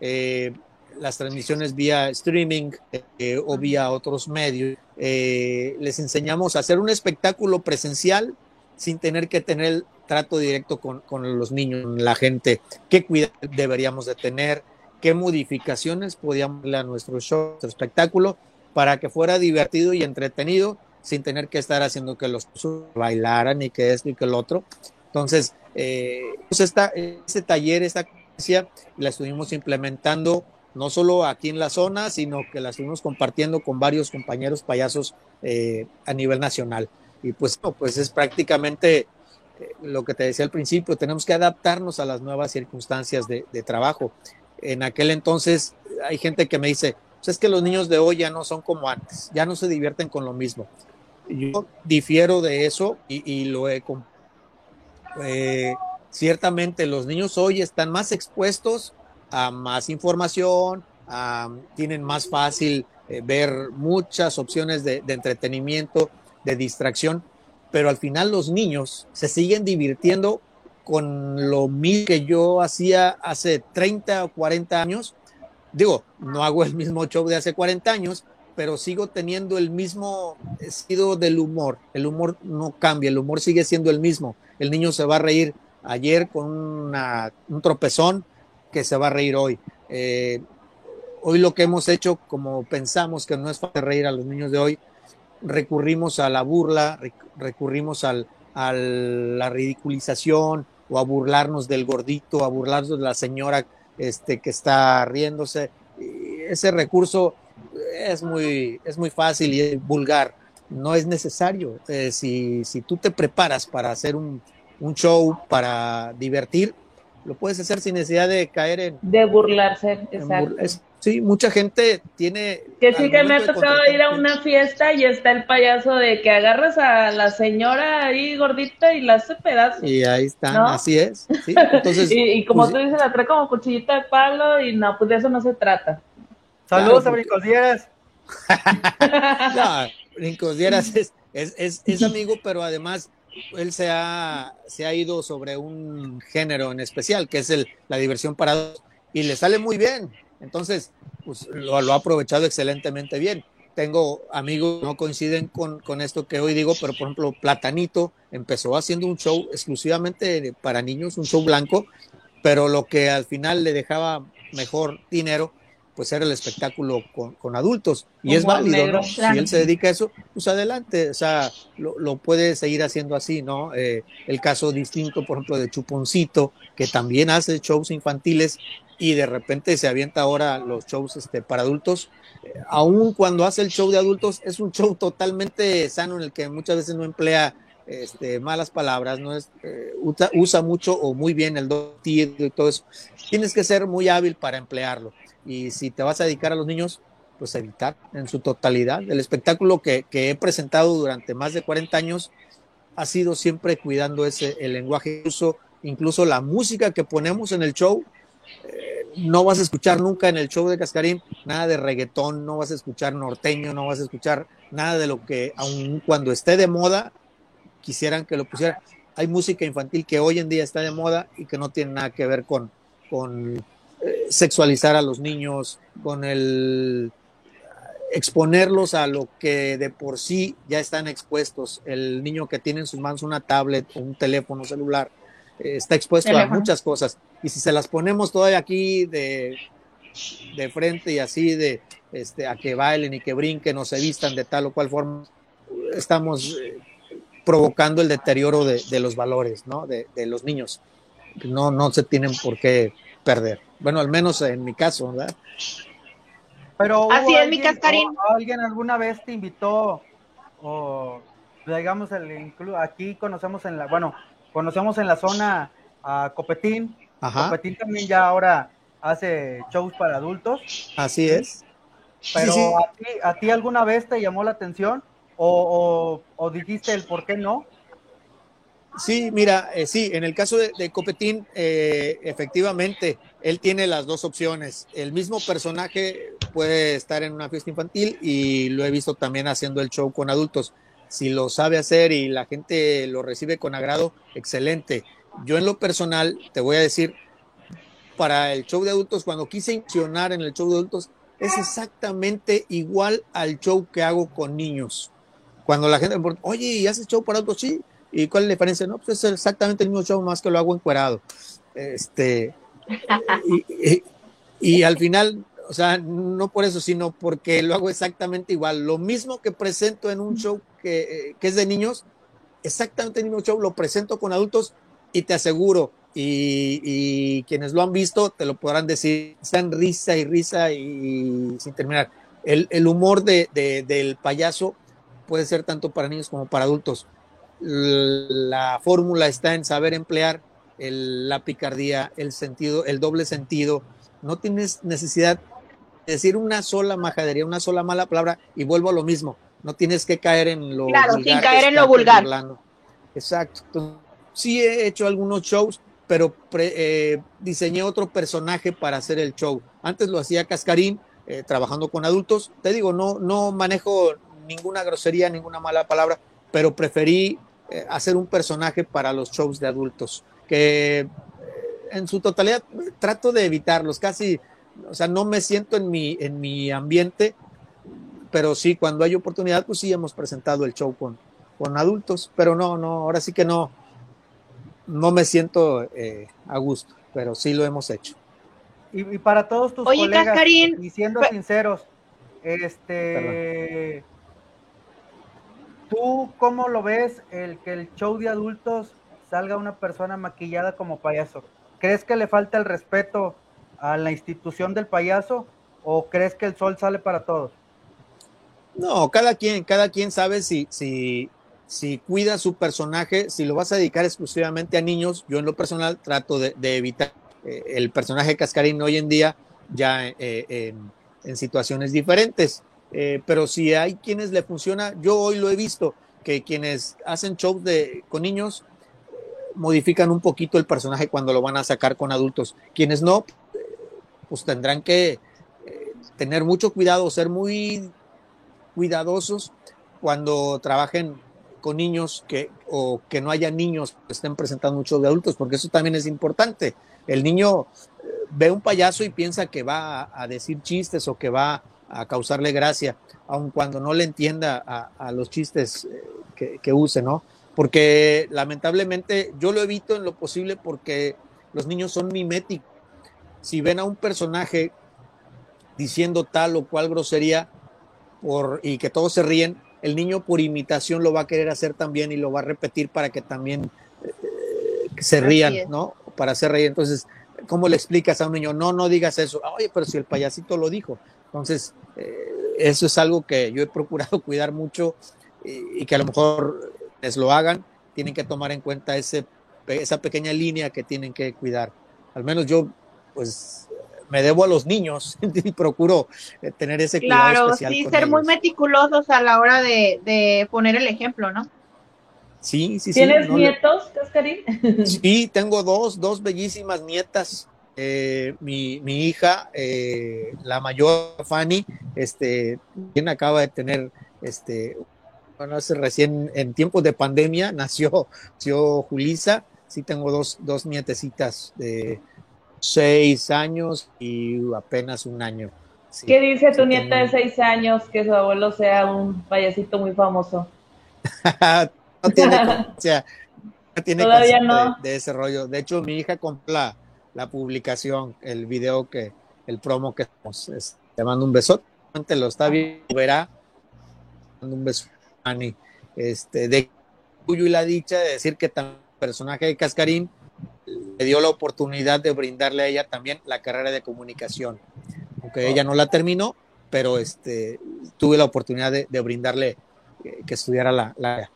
[SPEAKER 2] eh, las transmisiones vía streaming eh, o vía otros medios. Les enseñamos a hacer un espectáculo presencial sin tener que tener el trato directo con, con los niños, la gente, qué cuidado deberíamos de tener, qué modificaciones podíamos darle a nuestro show, nuestro espectáculo, para que fuera divertido y entretenido sin tener que estar haciendo que los bailaran y que esto y que el otro. Entonces, eh, pues esta, este taller, esta la estuvimos implementando no solo aquí en la zona, sino que la estuvimos compartiendo con varios compañeros payasos eh, a nivel nacional. Y pues, pues es prácticamente eh, lo que te decía al principio, tenemos que adaptarnos a las nuevas circunstancias de, trabajo. En aquel entonces hay gente que me dice, pues es que los niños de hoy ya no son como antes, ya no se divierten con lo mismo. Yo difiero de eso y, lo he... Eh, ciertamente los niños hoy están más expuestos a más información, tienen más fácil eh, ver muchas opciones de, entretenimiento, de distracción, pero al final los niños se siguen divirtiendo con lo mismo que yo hacía hace 30 o 40 años. Digo, no hago el mismo show de hace 40 años, pero sigo teniendo el mismo estilo del humor. El humor no cambia, el humor sigue siendo el mismo. El niño se va a reír ayer con un tropezón, que se va a reír hoy. Eh, hoy lo que hemos hecho, como pensamos que no es fácil reír a los niños de hoy, recurrimos a la burla, recurrimos a la ridiculización o a burlarnos del gordito, a burlarnos de la señora este, que está riéndose. ese recurso es muy, es muy fácil y vulgar. No es necesario. Eh, si, si tú te preparas para hacer un, un show, para divertir, lo puedes hacer sin necesidad de caer en...
[SPEAKER 3] De burlarse, exacto.
[SPEAKER 2] sí, mucha gente tiene...
[SPEAKER 3] Que sí que me ha tocado ir a una fiesta y está el payaso de que agarras a la señora ahí gordita y la hace pedazos.
[SPEAKER 2] Y ahí están, así es. Entonces,
[SPEAKER 3] y, como pues tú dices, la trae como cuchillita de palo y no, pues de eso no se trata.
[SPEAKER 1] Saludos a Brincos Dieras.
[SPEAKER 2] no, Brincos Dieras es, es, es amigo, pero además él se ha, se ha ido sobre un género en especial, que es el, la diversión para y le sale muy bien. Entonces, pues lo, ha aprovechado excelentemente bien. Tengo amigos que no coinciden con, con, esto que hoy digo, pero por ejemplo, Platanito empezó haciendo un show exclusivamente para niños, un show blanco, pero lo que al final le dejaba mejor dinero pues era el espectáculo con, adultos y es válido, ¿no? Si él se dedica a eso, pues adelante, o sea, lo, puede seguir haciendo así, ¿no? Eh, el caso distinto, por ejemplo, de Chuponcito, que también hace shows infantiles y de repente se avienta ahora los shows este, para adultos. Eh, aún cuando hace el show de adultos, es un show totalmente sano en el que muchas veces no emplea este, malas palabras, no es, eh, usa, mucho o muy bien el dotido y todo eso. Tienes que ser muy hábil para emplearlo y si te vas a dedicar a los niños, pues evitar en su totalidad. El espectáculo que, he presentado durante más de 40 años ha sido siempre cuidando ese el lenguaje uso, incluso la música que ponemos en el show. Eh, no vas a escuchar nunca en el show de Cascarín nada de reggaetón, no vas a escuchar norteño, no vas a escuchar nada de lo que, aun cuando esté de moda, quisieran que lo pusieran. Hay música infantil que hoy en día está de moda y que no tiene nada que ver con sexualizar a los niños, con el exponerlos a lo que de por sí ya están expuestos. El niño que tiene en sus manos una tablet o un teléfono celular eh, está expuesto a muchas cosas. Y si se las ponemos todavía aquí de, de frente y así de este, a que bailen y que brinquen o se vistan de tal o cual forma, estamos eh, provocando el deterioro de, los valores ¿no? de, de los niños. No, no se tienen por qué perder. Bueno, al menos en mi caso, ¿verdad?
[SPEAKER 1] Pero
[SPEAKER 4] Así es, mi cascarín.
[SPEAKER 1] ¿Alguien alguna vez te invitó o digamos el aquí conocemos en la, bueno, conocemos en la zona a Copetín. Copetín también ya ahora hace shows para adultos.
[SPEAKER 2] Así es.
[SPEAKER 1] Pero ¿a, ti, alguna vez te llamó la atención o, o dijiste el por qué no?
[SPEAKER 2] Sí, mira, eh, sí, en el caso de, Copetín, eh, efectivamente, él tiene las dos opciones. El mismo personaje puede estar en una fiesta infantil y lo he visto también haciendo el show con adultos. Si lo sabe hacer y la gente lo recibe con agrado, excelente. Yo en lo personal, te voy a decir, para el show de adultos, cuando quise incursionar en el show de adultos, es exactamente igual al show que hago con niños. Cuando la gente oye, ¿y haces show para adultos? Sí, ¿Y cuál es la diferencia? No, pues es exactamente el mismo show, más que lo hago encuerado. Este, y, al final, o sea, no por eso, sino porque lo hago exactamente igual. Lo mismo que presento en un show que, que es de niños, exactamente el mismo show lo presento con adultos y te aseguro, y, quienes lo han visto te lo podrán decir, están risa y risa y, sin terminar. El, el humor de, del payaso puede ser tanto para niños como para adultos la fórmula está en saber emplear la picardía, el sentido, el doble sentido. No tienes necesidad de decir una sola majadería, una sola mala palabra y vuelvo a lo mismo. No tienes que caer en lo
[SPEAKER 4] claro, sin caer en lo vulgar.
[SPEAKER 2] Exacto. Sí he hecho algunos shows, pero eh, diseñé otro personaje para hacer el show. Antes lo hacía Cascarín, eh, trabajando con adultos. Te digo, no, no manejo ninguna grosería, ninguna mala palabra, pero preferí eh, hacer un personaje para los shows de adultos, que eh, en su totalidad trato de evitarlos, casi, o sea, no me siento en mi, en mi ambiente, pero sí, cuando hay oportunidad, pues sí hemos presentado el show con, con adultos, pero no, no, ahora sí que no, no me siento eh, a gusto, pero sí lo hemos hecho.
[SPEAKER 1] Y, para todos tus colegas, y siendo sinceros, este, ¿Tú cómo lo ves el que el show de adultos salga una persona maquillada como payaso? ¿Crees que le falta el respeto a la institución del payaso o crees que el sol sale para todos?
[SPEAKER 2] No, cada quien, cada quien sabe si, si, si cuida su personaje, si lo vas a dedicar exclusivamente a niños, yo en lo personal trato de, evitar eh, el personaje Cascarín hoy en día ya eh, en, situaciones diferentes. Eh, pero si hay quienes le funciona, yo hoy lo he visto, que quienes hacen shows de, con niños modifican un poquito el personaje cuando lo van a sacar con adultos. Quienes no, pues tendrán que tener mucho cuidado, ser muy cuidadosos cuando trabajen con niños que, o que no haya niños que estén presentando muchos de adultos, porque eso también es importante. El niño eh, ve un payaso y piensa que va a, decir chistes o que va a causarle gracia, aun cuando no le entienda a, los chistes eh, que, que, use, ¿no? Porque lamentablemente yo lo evito en lo posible porque los niños son miméticos. Si ven a un personaje diciendo tal o cual grosería por, y que todos se ríen, el niño por imitación lo va a querer hacer también y lo va a repetir para que también eh, se rían, ¿no? Para hacer reír. Entonces, ¿cómo le explicas a un niño? No, no digas eso. Oye, pero si el payasito lo dijo. Entonces, eh, eso es algo que yo he procurado cuidar mucho y, que a lo mejor les lo hagan. Tienen que tomar en cuenta ese, esa pequeña línea que tienen que cuidar. Al menos yo, pues, me debo a los niños y procuro eh, tener ese cuidado
[SPEAKER 4] claro, especial. sí, ser muy meticulosos a la hora de, poner el ejemplo, ¿no?
[SPEAKER 2] Sí, sí,
[SPEAKER 3] sí. ¿Tienes nietos, Cascarín?
[SPEAKER 2] Sí, tengo dos, dos bellísimas nietas. Eh, mi, mi, hija, eh, la mayor Fanny, este, quien acaba de tener, este, bueno, hace recién en tiempos de pandemia nació, nació Julisa. Sí, tengo dos, dos nietecitas de, seis años y apenas un año.
[SPEAKER 3] ¿Qué dice tu nieta de seis años que su abuelo sea un payasito muy famoso?
[SPEAKER 2] no tiene, o sea, no tiene Todavía no. De, ese rollo. De hecho, mi hija compró la, publicación, el video que, el promo que estamos. te mando un beso. Te lo está viendo, verá. Mando un beso, Ani. Este, de tuyo y la dicha de decir que también el personaje de Cascarín le dio la oportunidad de brindarle a ella también la carrera de comunicación. Aunque ella no la terminó, pero este, tuve la oportunidad de, brindarle eh, que estudiara la, la...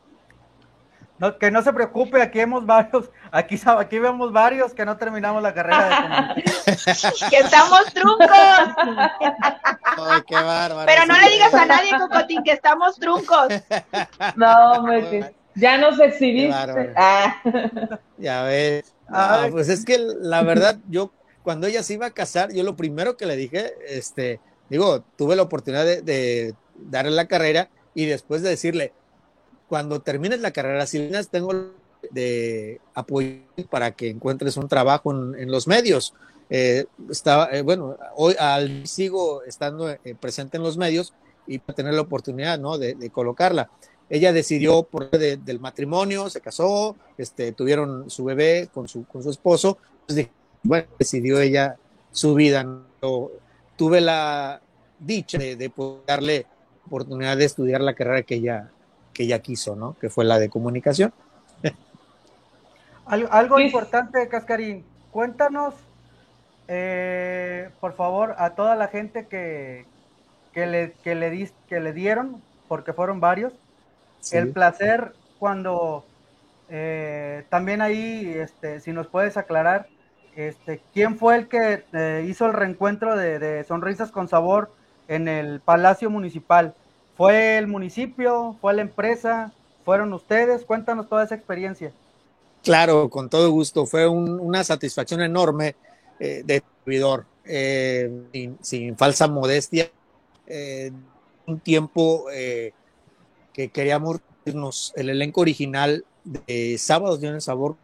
[SPEAKER 1] No, que no se preocupe, aquí vemos varios, aquí, aquí vemos varios que no terminamos la carrera de
[SPEAKER 4] que estamos truncos.
[SPEAKER 2] Ay, qué bárbaro.
[SPEAKER 4] Pero no le digas a nadie, Cocotín, que estamos truncos.
[SPEAKER 3] No, hombre, ya nos exhibiste. Ah.
[SPEAKER 2] Ya ves. Ah, pues es que la verdad, yo cuando ella se iba a casar, yo lo primero que le dije, este, digo, tuve la oportunidad de, darle la carrera y después de decirle, cuando termines la carrera, si tengo de apoyo para que encuentres un trabajo en, los medios. Eh, estaba, eh, bueno, hoy al, sigo estando eh, presente en los medios y para tener la oportunidad, ¿no? de colocarla. Ella decidió por del matrimonio, se casó, este, tuvieron su bebé con su, con su esposo. bueno, decidió ella su vida. tuve la dicha de, poder darle oportunidad de estudiar la carrera que ella, que ella quiso, ¿no? Que fue la de comunicación.
[SPEAKER 1] Algo, importante, Cascarín, cuéntanos, eh, por favor, a toda la gente que, que, le, que, le, que le dieron, porque fueron varios, el placer cuando eh, también ahí, este, si nos puedes aclarar, este, ¿quién fue el que eh, hizo el reencuentro de, Sonrisas con Sabor en el Palacio Municipal? ¿Fue el municipio? ¿Fue la empresa? ¿Fueron ustedes? Cuéntanos toda esa experiencia.
[SPEAKER 2] Claro, con todo gusto. Fue una satisfacción enorme eh, de servidor, sin, falsa modestia. un tiempo que queríamos irnos el elenco original de Sábados de un Sabor,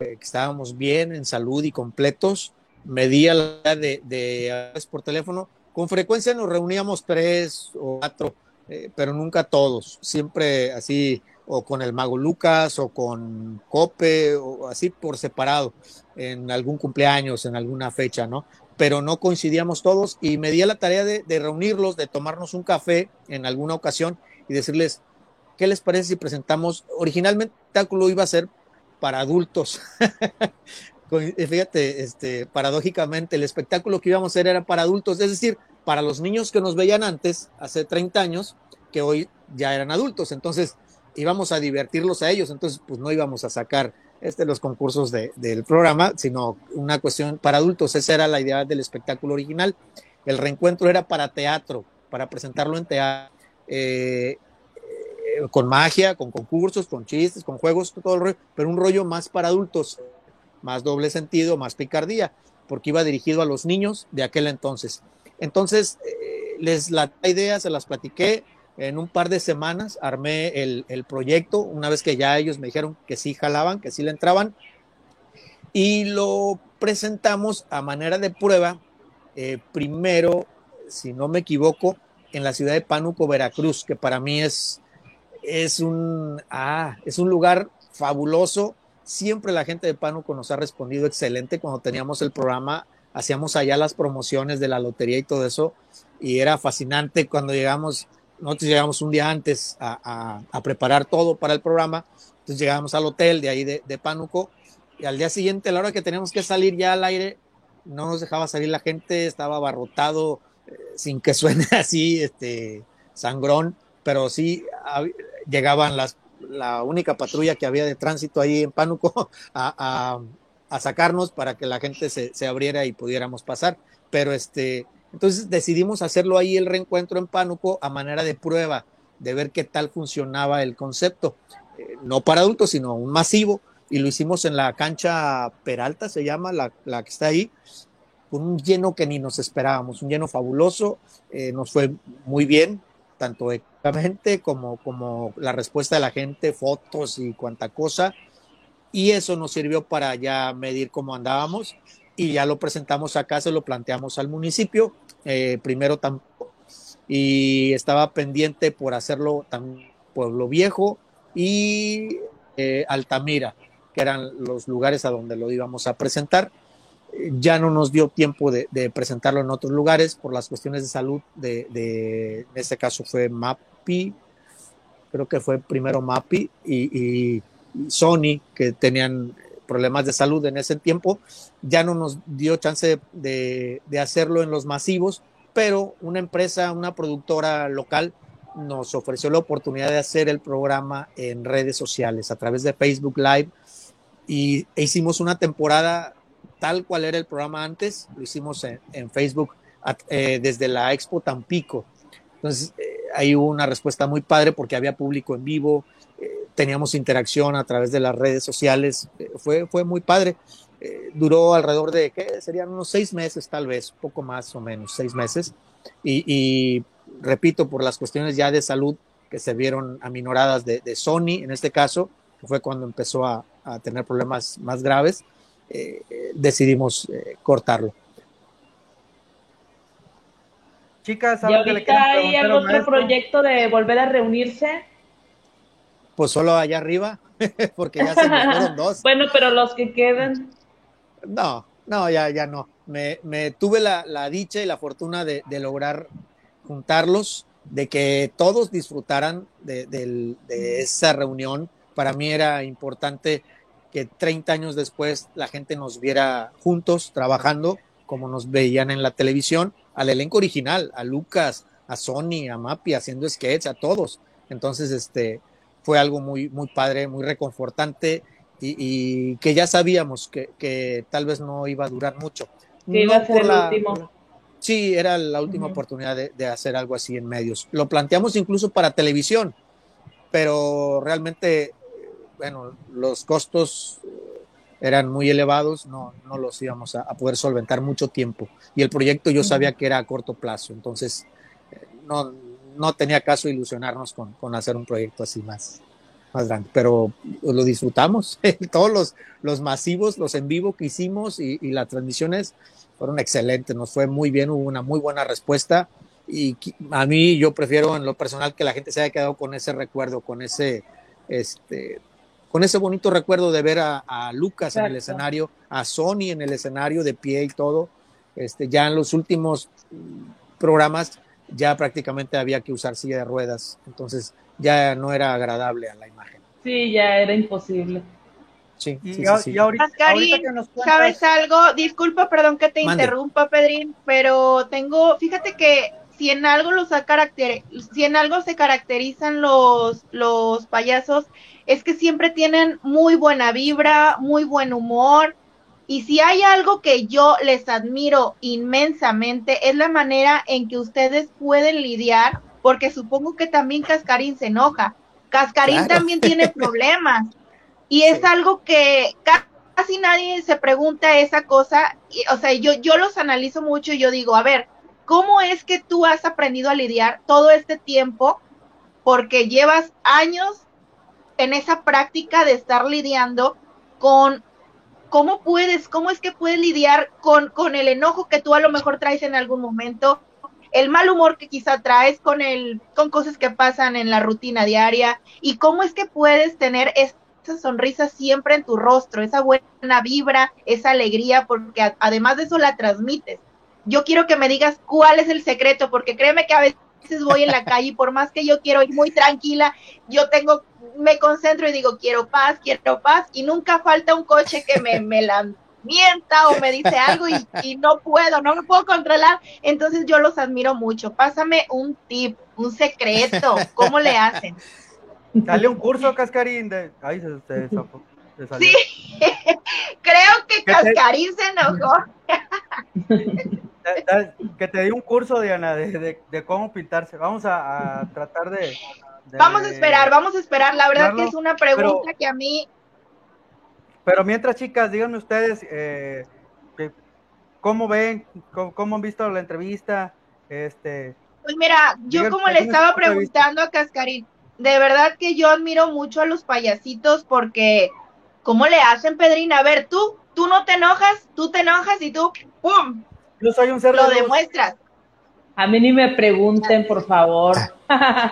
[SPEAKER 2] eh, que estábamos bien, en salud y completos. Medía la de, de por teléfono. Con frecuencia nos reuníamos tres o cuatro, eh, pero nunca todos. Siempre así, o con el Mago Lucas, o con Cope, o así por separado, en algún cumpleaños, en alguna fecha, ¿no? Pero no coincidíamos todos y me di la tarea de, de reunirlos, de tomarnos un café en alguna ocasión y decirles, ¿qué les parece si presentamos? Originalmente el espectáculo iba a ser para adultos. Fíjate, este, paradójicamente, el espectáculo que íbamos a hacer era para adultos, es decir, para los niños que nos veían antes, hace 30 años, que hoy ya eran adultos. Entonces, íbamos a divertirlos a ellos, entonces pues no íbamos a sacar este, los concursos de, del programa, sino una cuestión para adultos. Esa era la idea del espectáculo original. El reencuentro era para teatro, para presentarlo en teatro, eh, eh, con magia, con concursos, con chistes, con juegos, todo el rollo, pero un rollo más para adultos, más doble sentido, más picardía, porque iba dirigido a los niños de aquel entonces. Entonces, eh, les la idea, se las platiqué, en un par de semanas armé el, proyecto, una vez que ya ellos me dijeron que sí jalaban, que sí le entraban, y lo presentamos a manera de prueba, eh, primero, si no me equivoco, en la ciudad de Pánuco, Veracruz, que para mí es, es, un, ah, es un lugar fabuloso. Siempre la gente de Pánuco nos ha respondido excelente cuando teníamos el programa, hacíamos allá las promociones de la lotería y todo eso, y era fascinante cuando llegamos nosotros llegamos un día antes a, preparar todo para el programa, entonces llegamos al hotel de ahí de, Pánuco y al día siguiente, a la hora que teníamos que salir ya al aire, no nos dejaba salir la gente, estaba abarrotado, eh, sin que suene así, este, sangrón, pero sí llegaban las, la única patrulla que había de tránsito ahí en Pánuco a, sacarnos para que la gente se, se, abriera y pudiéramos pasar, pero este, entonces decidimos hacerlo ahí el reencuentro en Pánuco a manera de prueba, de ver qué tal funcionaba el concepto, eh, no para adultos, sino un masivo, y lo hicimos en la cancha Peralta, se llama, la, que está ahí, con un lleno que ni nos esperábamos, un lleno fabuloso, eh, nos fue muy bien, tanto económicamente como, como la respuesta de la gente, fotos y cuanta cosa, y eso nos sirvió para ya medir cómo andábamos y ya lo presentamos acá, se lo planteamos al municipio, eh, primero tampoco, y estaba pendiente por hacerlo también Pueblo Viejo y eh, Altamira, que eran los lugares a donde lo íbamos a presentar. Ya no nos dio tiempo de, presentarlo en otros lugares por las cuestiones de salud, de, de, en este caso fue MAPI, creo que fue primero MAPI y, y Sony, que tenían problemas de salud en ese tiempo, ya no nos dio chance de, hacerlo en los masivos, pero una empresa, una productora local nos ofreció la oportunidad de hacer el programa en redes sociales a través de Facebook Live y e hicimos una temporada tal cual era el programa antes, lo hicimos en, Facebook eh, desde la Expo Tampico. Entonces, eh, ahí hubo una respuesta muy padre porque había público en vivo, teníamos interacción a través de las redes sociales, eh, fue, fue muy padre. Eh, duró alrededor de, ¿qué? Serían unos seis meses tal vez, poco más o menos, seis meses. Y, repito, por las cuestiones ya de salud que se vieron aminoradas de, Sony, en este caso, que fue cuando empezó a, tener problemas más graves, eh, decidimos cortarlo.
[SPEAKER 3] Chicas, ¿y ahorita hay algún otro proyecto de volver a reunirse?
[SPEAKER 2] Pues solo allá arriba, porque ya se me fueron dos.
[SPEAKER 3] bueno, pero los que quedan.
[SPEAKER 2] No, no, ya, ya no. Me, me tuve la, la, dicha y la fortuna de, de, lograr juntarlos, de que todos disfrutaran de, de, de, esa reunión. Para mí era importante que 30 años después la gente nos viera juntos trabajando, como nos veían en la televisión, al elenco original, a Lucas, a Sony, a Mapi, haciendo sketch, a todos. Entonces, este, fue algo muy, muy padre, muy reconfortante y, que ya sabíamos que, tal vez no iba a durar mucho.
[SPEAKER 3] Que iba a ser el último.
[SPEAKER 2] Sí, era la última oportunidad de, hacer algo así en medios. Lo planteamos incluso para televisión, pero realmente, bueno, los costos eran muy elevados, no, no los íbamos a, poder solventar mucho tiempo. Y el proyecto yo sabía que era a corto plazo, entonces eh, no, no tenía caso ilusionarnos con, con, hacer un proyecto así más, más grande, pero lo disfrutamos. Todos los, los masivos, los en vivo que hicimos y, las transmisiones fueron excelentes, nos fue muy bien, hubo una muy buena respuesta y a mí yo prefiero en lo personal que la gente se haya quedado con ese recuerdo, con ese, este, con ese bonito recuerdo de ver a, Lucas en el escenario, a Sony en el escenario de pie y todo. Este, ya en los últimos programas ya prácticamente había que usar silla de ruedas, entonces ya no era agradable a la imagen.
[SPEAKER 3] Sí, ya era imposible.
[SPEAKER 2] Sí,
[SPEAKER 4] y, ahorita, ¿sabes algo? Disculpa, perdón que te interrumpa, Pedrín, pero tengo, fíjate que si en algo los ha caracter, si en algo se caracterizan los, los payasos, es que siempre tienen muy buena vibra, muy buen humor. Y si hay algo que yo les admiro inmensamente, es la manera en que ustedes pueden lidiar, porque supongo que también Cascarín se enoja. Cascarín también tiene problemas. Y es algo que casi nadie se pregunta esa cosa. o sea, yo, yo los analizo mucho y yo digo, a ver, ¿cómo es que tú has aprendido a lidiar todo este tiempo? Porque llevas años en esa práctica de estar lidiando con cómo puedes, cómo es que puedes lidiar con, con el enojo que tú a lo mejor traes en algún momento, el mal humor que quizá traes con el, con cosas que pasan en la rutina diaria, y cómo es que puedes tener esa sonrisa siempre en tu rostro, esa buena vibra, esa alegría, porque además de eso la transmites. Yo quiero que me digas cuál es el secreto, porque créeme que a veces voy en la calle y por más que yo quiero ir muy tranquila, yo tengo me concentro y digo, quiero paz, quiero paz, y nunca falta un coche que me, me la mienta o me dice algo y, no puedo, no me puedo controlar. Entonces yo los admiro mucho. Pásame un tip, un secreto, ¿cómo le hacen?
[SPEAKER 1] Dale un curso, Cascarín. De... Ay, se, se,
[SPEAKER 4] Sí, creo que Cascarín se enojó.
[SPEAKER 1] que te di un curso, Diana, de, de, cómo pintarse. Vamos a tratar de,
[SPEAKER 4] Vamos a esperar, vamos a esperar. La verdad que es una pregunta que a mí...
[SPEAKER 1] Pero mientras, chicas, díganme ustedes, eh, ¿cómo ven? Cómo, han visto la entrevista? Este,
[SPEAKER 4] pues mira, yo como le estaba preguntando a Cascarín, de verdad que yo admiro mucho a los payasitos porque, ¿cómo le hacen, Pedrina? A ver, tú, tú no te enojas, tú te enojas y tú, ¡pum!
[SPEAKER 1] Yo soy un ser
[SPEAKER 4] Lo demuestras.
[SPEAKER 3] A mí ni me pregunten, por favor.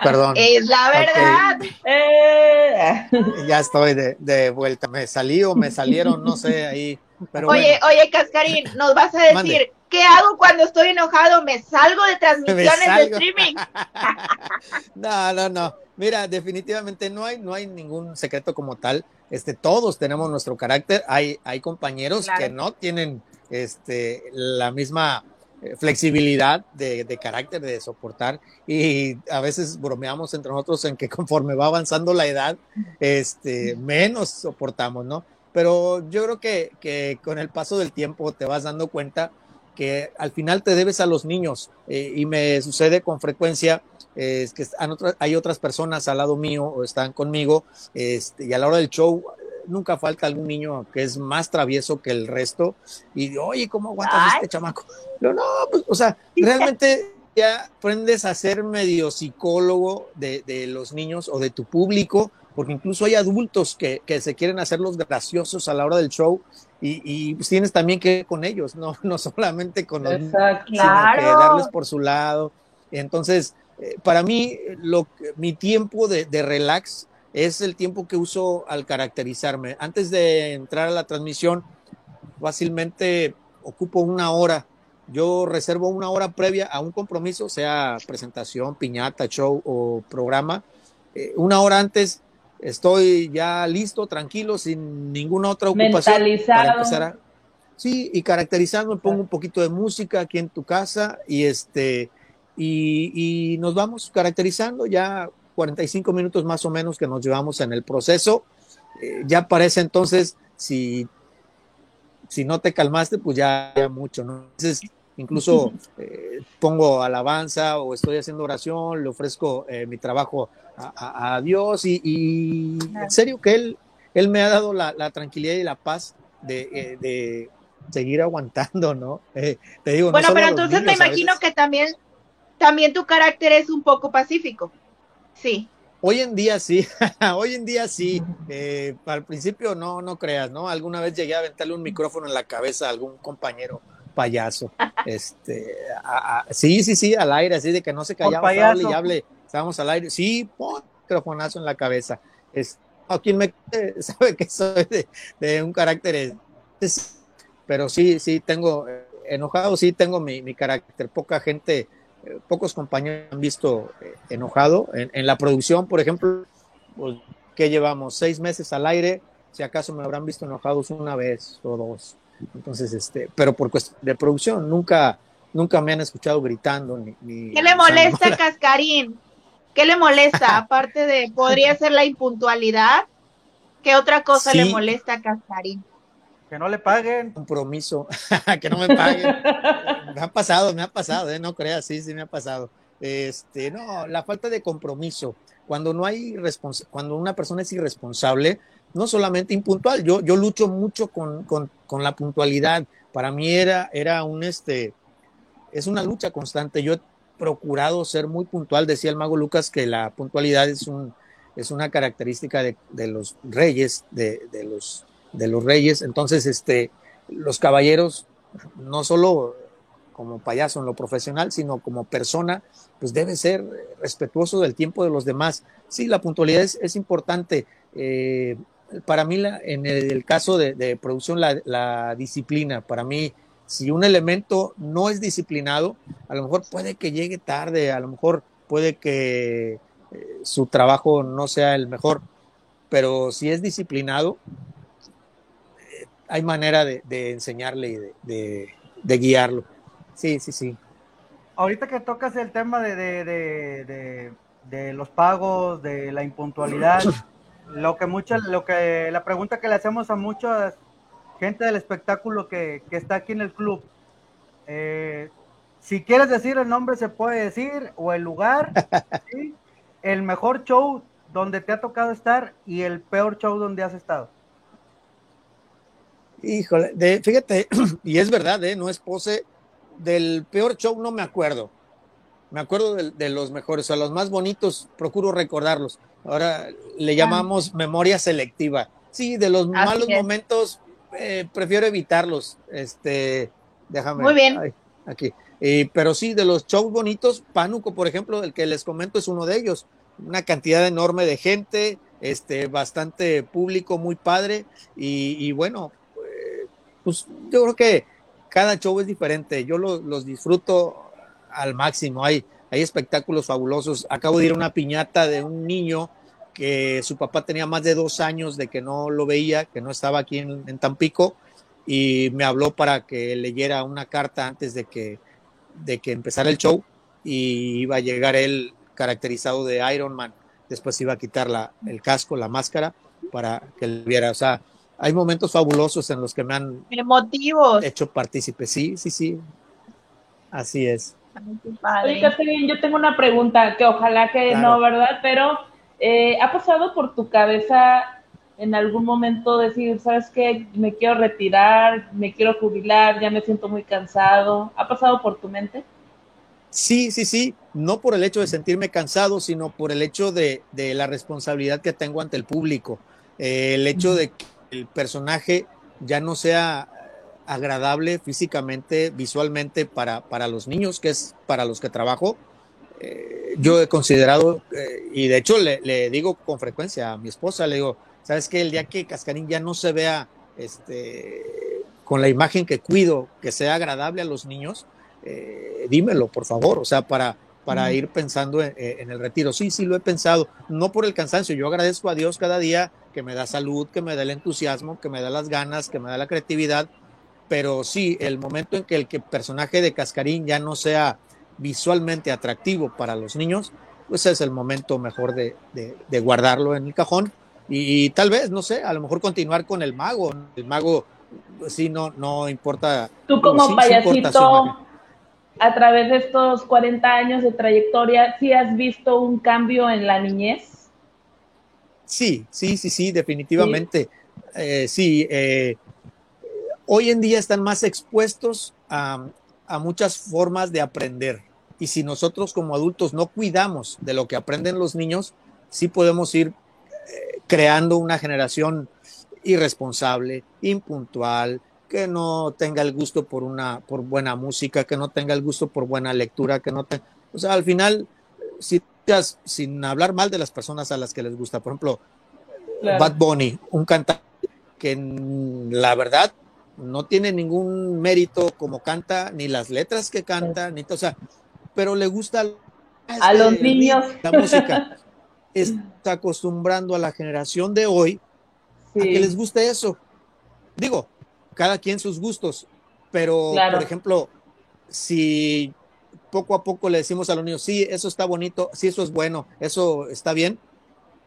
[SPEAKER 2] Perdón.
[SPEAKER 4] Es la verdad. Eh.
[SPEAKER 2] Ya estoy de, vuelta. Me salí o me salieron, no sé, ahí.
[SPEAKER 4] oye, oye, Cascarín, nos vas a decir, ¿qué hago cuando estoy enojado? ¿Me salgo de transmisiones de streaming?
[SPEAKER 2] no, no, no. Mira, definitivamente no hay, no hay ningún secreto como tal. Este, todos tenemos nuestro carácter. Hay, hay compañeros que no tienen este, la misma eh, flexibilidad de, carácter, de soportar, y a veces bromeamos entre nosotros en que conforme va avanzando la edad, este, menos soportamos, ¿no? Pero yo creo que, que con el paso del tiempo te vas dando cuenta que al final te debes a los niños, eh, y me sucede con frecuencia, es que hay otras personas al lado mío o están conmigo, este, y a la hora del show nunca falta algún niño que es más travieso que el resto y oye, ¿cómo aguantas este chamaco? no, pues, o sea, realmente ya aprendes a ser medio psicólogo de, de, los niños o de tu público, porque incluso hay adultos que, que, se quieren hacer los graciosos a la hora del show y, y pues tienes también que ir con ellos, no, no solamente con los niños, sino que darles por su lado. Entonces, eh, para mí, lo, mi tiempo de, de relax es el tiempo que uso al caracterizarme. Antes de entrar a la transmisión, fácilmente ocupo una hora. Yo reservo una hora previa a un compromiso, sea presentación, piñata, show o programa. Eh, una hora antes estoy ya listo, tranquilo, sin ninguna otra ocupación. Para empezar a, sí, y caracterizando, pongo un poquito de música aquí en tu casa y este y, y nos vamos caracterizando ya 45 minutos más o menos que nos llevamos en el proceso. Eh, ya parece entonces, si, si no te calmaste, pues ya, mucho, ¿no? Entonces, incluso eh, pongo alabanza o estoy haciendo oración, le ofrezco eh, mi trabajo a, Dios y, en serio que Él, él me ha dado la, tranquilidad y la paz de, de seguir aguantando, ¿no? te
[SPEAKER 4] digo, bueno, pero entonces me imagino que también, también tu carácter es un poco pacífico. Sí.
[SPEAKER 2] Hoy en día sí, hoy en día sí. Eh, al principio no, no creas, ¿no? Alguna vez llegué a aventarle un micrófono en la cabeza a algún compañero payaso. Este, sí, sí, sí, al aire, así de que no se callaba, hable y hable, estábamos al aire. Sí, pon microfonazo en la cabeza. Es, a quien me sabe que soy de, un carácter, pero sí, sí, tengo, eh, enojado, sí tengo mi, mi carácter. Poca gente pocos compañeros han visto eh, enojado. En, la producción, por ejemplo, pues, que llevamos seis meses al aire, si acaso me habrán visto enojados una vez o dos. Entonces, este, pero por cuestión de producción, nunca nunca me han escuchado gritando. Ni,
[SPEAKER 4] ¿Qué le molesta a Cascarín? ¿Qué le molesta? Aparte de, podría ser la impuntualidad. ¿Qué otra cosa le molesta a Cascarín?
[SPEAKER 1] Que no le paguen.
[SPEAKER 2] Compromiso, que no me paguen. me ha pasado, me ha pasado, ¿eh? no creas, sí, sí me ha pasado. Este, no, la falta de compromiso. Cuando no hay cuando una persona es irresponsable, no solamente impuntual, yo, yo lucho mucho con, con, con la puntualidad. Para mí era, era un este, es una lucha constante. Yo he procurado ser muy puntual. Decía el mago Lucas que la puntualidad es un, es una característica de, de los reyes, de, de, los de los reyes. Entonces, este, los caballeros, no solo como payaso en lo profesional, sino como persona, pues debe ser respetuoso del tiempo de los demás. Sí, la puntualidad es, importante. Eh, para mí, en el, caso de, producción, la, la, disciplina, para mí, si un elemento no es disciplinado, a lo mejor puede que llegue tarde, a lo mejor puede que eh, su trabajo no sea el mejor, pero si es disciplinado, hay manera de, enseñarle y de, guiarlo. Sí, sí, sí.
[SPEAKER 1] Ahorita que tocas el tema de, los pagos, de la impuntualidad, lo que mucha, lo que la pregunta que le hacemos a mucha gente del espectáculo que, está aquí en el club, eh, si quieres decir el nombre se puede decir o el lugar, el mejor show donde te ha tocado estar y el peor show donde has estado.
[SPEAKER 2] Híjole, de, fíjate, y es verdad, ¿eh? no es pose. Del peor show no me acuerdo. Me acuerdo de, los mejores, o los más bonitos, procuro recordarlos. Ahora le llamamos memoria selectiva. Sí, de los malos momentos eh, prefiero evitarlos. Este, déjame.
[SPEAKER 4] Muy bien.
[SPEAKER 2] aquí. pero sí, de los shows bonitos, Pánuco, por ejemplo, el que les comento es uno de ellos. Una cantidad enorme de gente, este, bastante público, muy padre. y bueno, pues yo creo que cada show es diferente. Yo los disfruto al máximo. Hay, hay espectáculos fabulosos. Acabo de ir a una piñata de un niño que su papá tenía más de dos años de que no lo veía, que no estaba aquí en, Tampico, y me habló para que leyera una carta antes de que, de que empezara el show y iba a llegar él caracterizado de Iron Man. Después iba a quitar la, el casco, la máscara, para que él viera. O sea, hay momentos fabulosos en los que me han
[SPEAKER 4] Emotivos.
[SPEAKER 2] hecho partícipe. Sí, sí, sí. Así es.
[SPEAKER 3] Oye, Catherine, yo tengo una pregunta que ojalá que no, ¿verdad? Pero eh, ¿ha pasado por tu cabeza en algún momento decir, sabes qué, me quiero retirar, me quiero jubilar, ya me siento muy cansado? ¿Ha pasado por tu mente?
[SPEAKER 2] Sí, sí, sí, no por el hecho de sentirme cansado, sino por el hecho de, de la responsabilidad que tengo ante el público. Eh, el hecho de que el personaje ya no sea agradable físicamente, visualmente para, para los niños, que es para los que trabajo. Eh, yo he considerado, eh, y de hecho le, digo con frecuencia a mi esposa, le digo, ¿sabes qué? El día que Cascarín ya no se vea este, con la imagen que cuido, que sea agradable a los niños, eh, dímelo, por favor, o sea, para, para ir pensando en, en, el retiro. Sí, sí, lo he pensado, no por el cansancio, yo agradezco a Dios cada día que me da salud, que me da el entusiasmo, que me da las ganas, que me da la creatividad, pero sí, el momento en que el que personaje de Cascarín ya no sea visualmente atractivo para los niños, pues es el momento mejor de, de, guardarlo en el cajón y, tal vez, no sé, a lo mejor continuar con el mago. El mago, pues sí, no, no importa.
[SPEAKER 3] Tú como payasito, a través de estos 40 años de trayectoria, ¿sí has visto un cambio en la niñez?
[SPEAKER 2] Sí, sí, sí, sí, definitivamente. Sí, eh, eh, hoy en día están más expuestos a, muchas formas de aprender. Y si nosotros como adultos no cuidamos de lo que aprenden los niños, sí podemos ir eh, creando una generación irresponsable, impuntual, que no tenga el gusto por una por buena música, que no tenga el gusto por buena lectura, que no tenga, o sea, al final si sin hablar mal de las personas a las que les gusta. Por ejemplo, Bad Bunny, un cantante que la verdad no tiene ningún mérito como canta, ni las letras que canta, ni o sea, pero le gusta
[SPEAKER 3] a los niños
[SPEAKER 2] la música. Está acostumbrando a la generación de hoy a que les guste eso. Digo, cada quien sus gustos, pero por ejemplo, si poco a poco le decimos a los niños, sí, eso está bonito, sí, eso es bueno, eso está bien,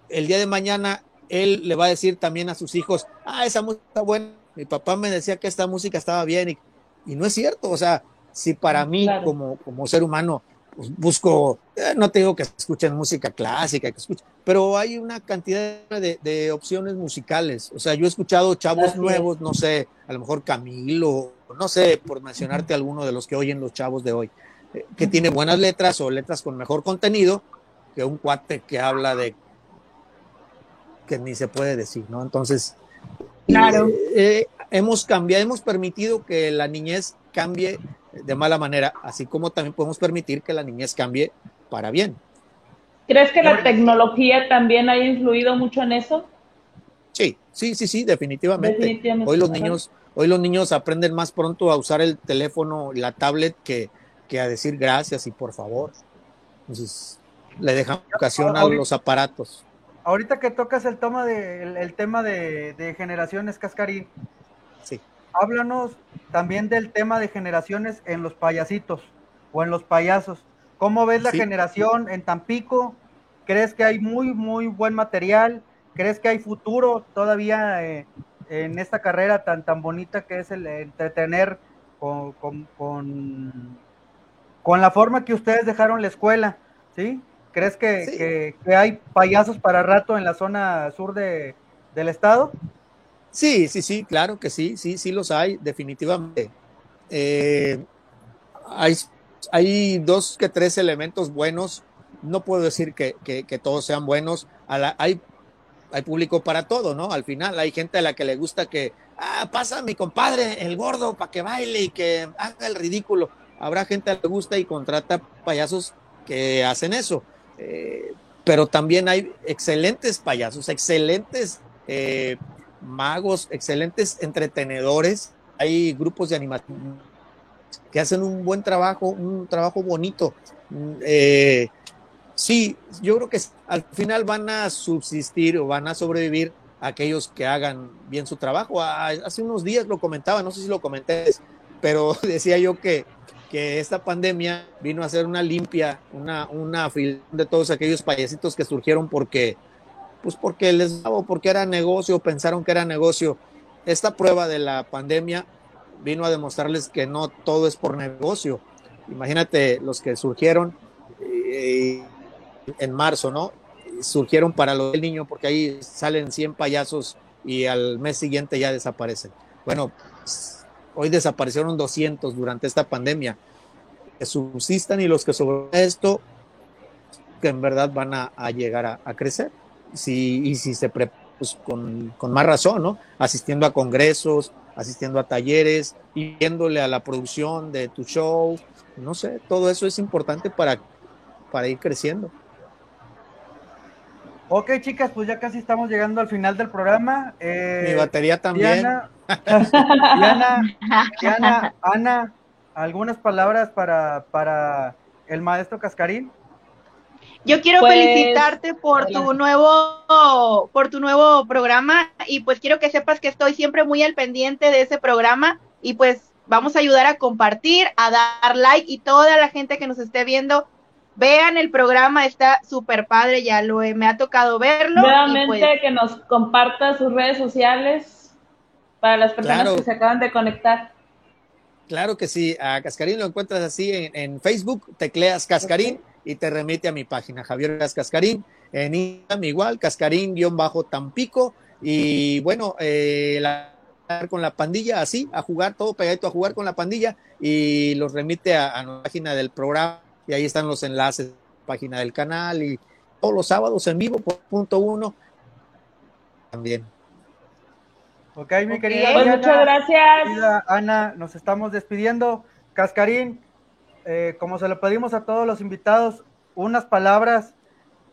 [SPEAKER 2] el día de mañana él le va a decir también a sus hijos, ah, esa música está buena, mi papá me decía que esta música estaba bien y, y no es cierto, o sea, si para mí como, como ser humano pues, busco, eh, no te digo que escuchen música clásica, que escuchen, pero hay una cantidad de, de, opciones musicales. O sea, yo he escuchado chavos nuevos, no sé, a lo mejor Camilo, no sé, por mencionarte alguno de los que oyen los chavos de hoy, que tiene buenas letras o letras con mejor contenido que un cuate que habla de que ni se puede decir, ¿no? Entonces, claro. Eh, hemos cambiado, hemos permitido que la niñez cambie de mala manera, así como también podemos permitir que la niñez cambie para bien.
[SPEAKER 3] ¿Crees que la tecnología también haya influido mucho en eso?
[SPEAKER 2] Sí, sí, sí, sí, definitivamente. Hoy los niños, hoy los niños aprenden más pronto a usar el teléfono, la tablet que, que a decir gracias y por favor. Entonces, le dejan ocasión a los aparatos.
[SPEAKER 1] Ahorita que tocas el tema de, el, tema de, de generaciones, Cascarín,
[SPEAKER 2] sí
[SPEAKER 1] háblanos también del tema de generaciones en los payasitos o en los payasos. ¿Cómo ves la generación en Tampico? ¿Crees que hay muy, muy buen material? ¿Crees que hay futuro todavía eh, en esta carrera tan, tan bonita que es el entretener con, con, la forma que ustedes dejaron la escuela? ¿Sí? ¿Crees que, que, hay payasos para rato en la zona sur de, del estado?
[SPEAKER 2] Sí, sí, sí, claro que sí, sí, sí los hay, definitivamente. Eh, hay, hay dos que tres elementos buenos. No puedo decir que, que, todos sean buenos. hay, hay público para todo, ¿no? Al final hay gente a la que le gusta que, ah, pasa a mi compadre, el gordo, para que baile y que haga el ridículo. Habrá gente que le gusta y contrata payasos que hacen eso. Eh, pero también hay excelentes payasos, excelentes eh, magos, excelentes entretenedores, hay grupos de animación que hacen un buen trabajo, un trabajo bonito. Eh, sí, yo creo que al final van a subsistir o van a sobrevivir aquellos que hagan bien su trabajo. Hace unos días lo comentaba, no sé si lo comenté, pero decía yo que, que esta pandemia vino a hacer una limpia, una, una de todos aquellos payasitos que surgieron porque pues porque les daba, porque era negocio, pensaron que era negocio. Esta prueba de la pandemia vino a demostrarles que no todo es por negocio. Imagínate los que surgieron eh, en marzo, ¿no? Surgieron para lo del niño porque ahí salen 100 payasos y al mes siguiente ya desaparecen. Bueno, hoy desaparecieron 200 durante esta pandemia. Que subsistan y los que sobre esto, que en verdad van a, llegar a crecer si, y si se pues con, con, más razón, ¿no? Asistiendo a congresos, asistiendo a talleres, y viéndole a la producción de tu show, no sé, todo eso es importante para, para ir creciendo.
[SPEAKER 1] Ok, chicas, pues ya casi estamos llegando al final del programa.
[SPEAKER 2] Eh, Mi batería también.
[SPEAKER 1] Diana, Diana, Ana, algunas palabras para, para el maestro Cascarín.
[SPEAKER 4] Yo quiero pues, felicitarte por tu nuevo por tu nuevo programa y pues quiero que sepas que estoy siempre muy al pendiente de ese programa y pues vamos a ayudar a compartir, a dar like y toda la gente que nos esté viendo vean el programa, está súper padre, ya lo me ha tocado verlo.
[SPEAKER 3] Nuevamente pues que nos comparta sus redes sociales para las personas que se acaban de conectar.
[SPEAKER 2] Claro que sí, a Cascarín lo encuentras así en, Facebook, tecleas Cascarín y te remite a mi página, Javier Cascarín, en Instagram igual, Cascarín-Tampico, y bueno, eh, con la pandilla, así, a jugar, todo pegadito a jugar con la pandilla, y los remite a, la página del programa, y ahí están los enlaces, página del canal, y todos los sábados en vivo, por punto uno, también.
[SPEAKER 1] Ok, mi querida.
[SPEAKER 3] Pues muchas gracias.
[SPEAKER 1] Ana, nos estamos despidiendo. Cascarín, eh, como se lo pedimos a todos los invitados, unas palabras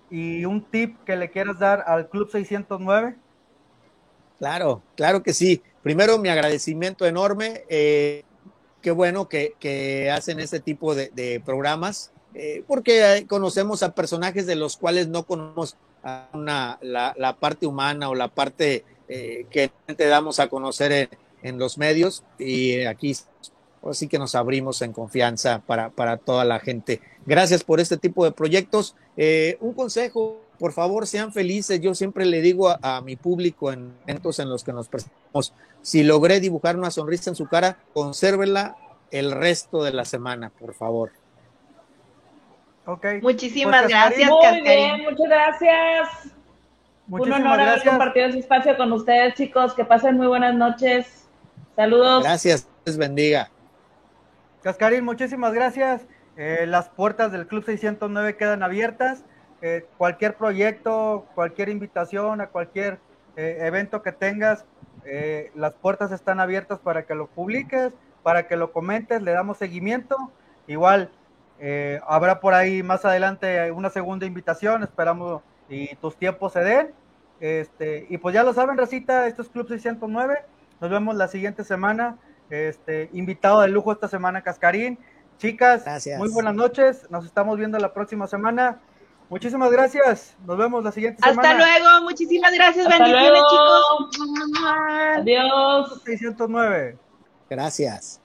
[SPEAKER 1] y un tip que le quieras dar al Club 609.
[SPEAKER 2] Claro, claro que sí. Primero, mi agradecimiento enorme. Eh, qué bueno que, hacen este tipo de, programas, eh, porque conocemos a personajes de los cuales no conocemos la, parte humana o la parte que te damos a conocer en, los medios. Y aquí así que nos abrimos en confianza para, para toda la gente. Gracias por este tipo de proyectos. Eh, un consejo, por favor, sean felices. Yo siempre le digo a, mi público en eventos en los que nos presentamos, si logré dibujar una sonrisa en su cara, consérvela el resto de la semana, por favor.
[SPEAKER 4] Okay. Muchísimas pues, gracias.
[SPEAKER 3] Muy bien, muchas gracias. Un honor haber compartido ese espacio con ustedes, chicos. Que pasen muy buenas noches. Saludos.
[SPEAKER 2] Gracias, les bendiga.
[SPEAKER 1] Cascarín, muchísimas gracias. Eh, las puertas del Club 609 quedan abiertas. Eh, cualquier proyecto, cualquier invitación a cualquier eh, evento que tengas, las puertas están abiertas para que lo publiques, para que lo comentes, le damos seguimiento. Igual, eh, habrá por ahí más adelante una segunda invitación, esperamos y tus tiempos se den. Este, y pues ya lo saben, Recita, esto es Club 609. Nos vemos la siguiente semana. Este, invitado de lujo esta semana, Cascarín. Chicas, muy buenas noches. Nos estamos viendo la próxima semana. Muchísimas gracias. Nos vemos la siguiente semana.
[SPEAKER 4] Hasta luego. Muchísimas gracias. Bendiciones, chicos.
[SPEAKER 3] Adiós.
[SPEAKER 1] 609.
[SPEAKER 2] Gracias.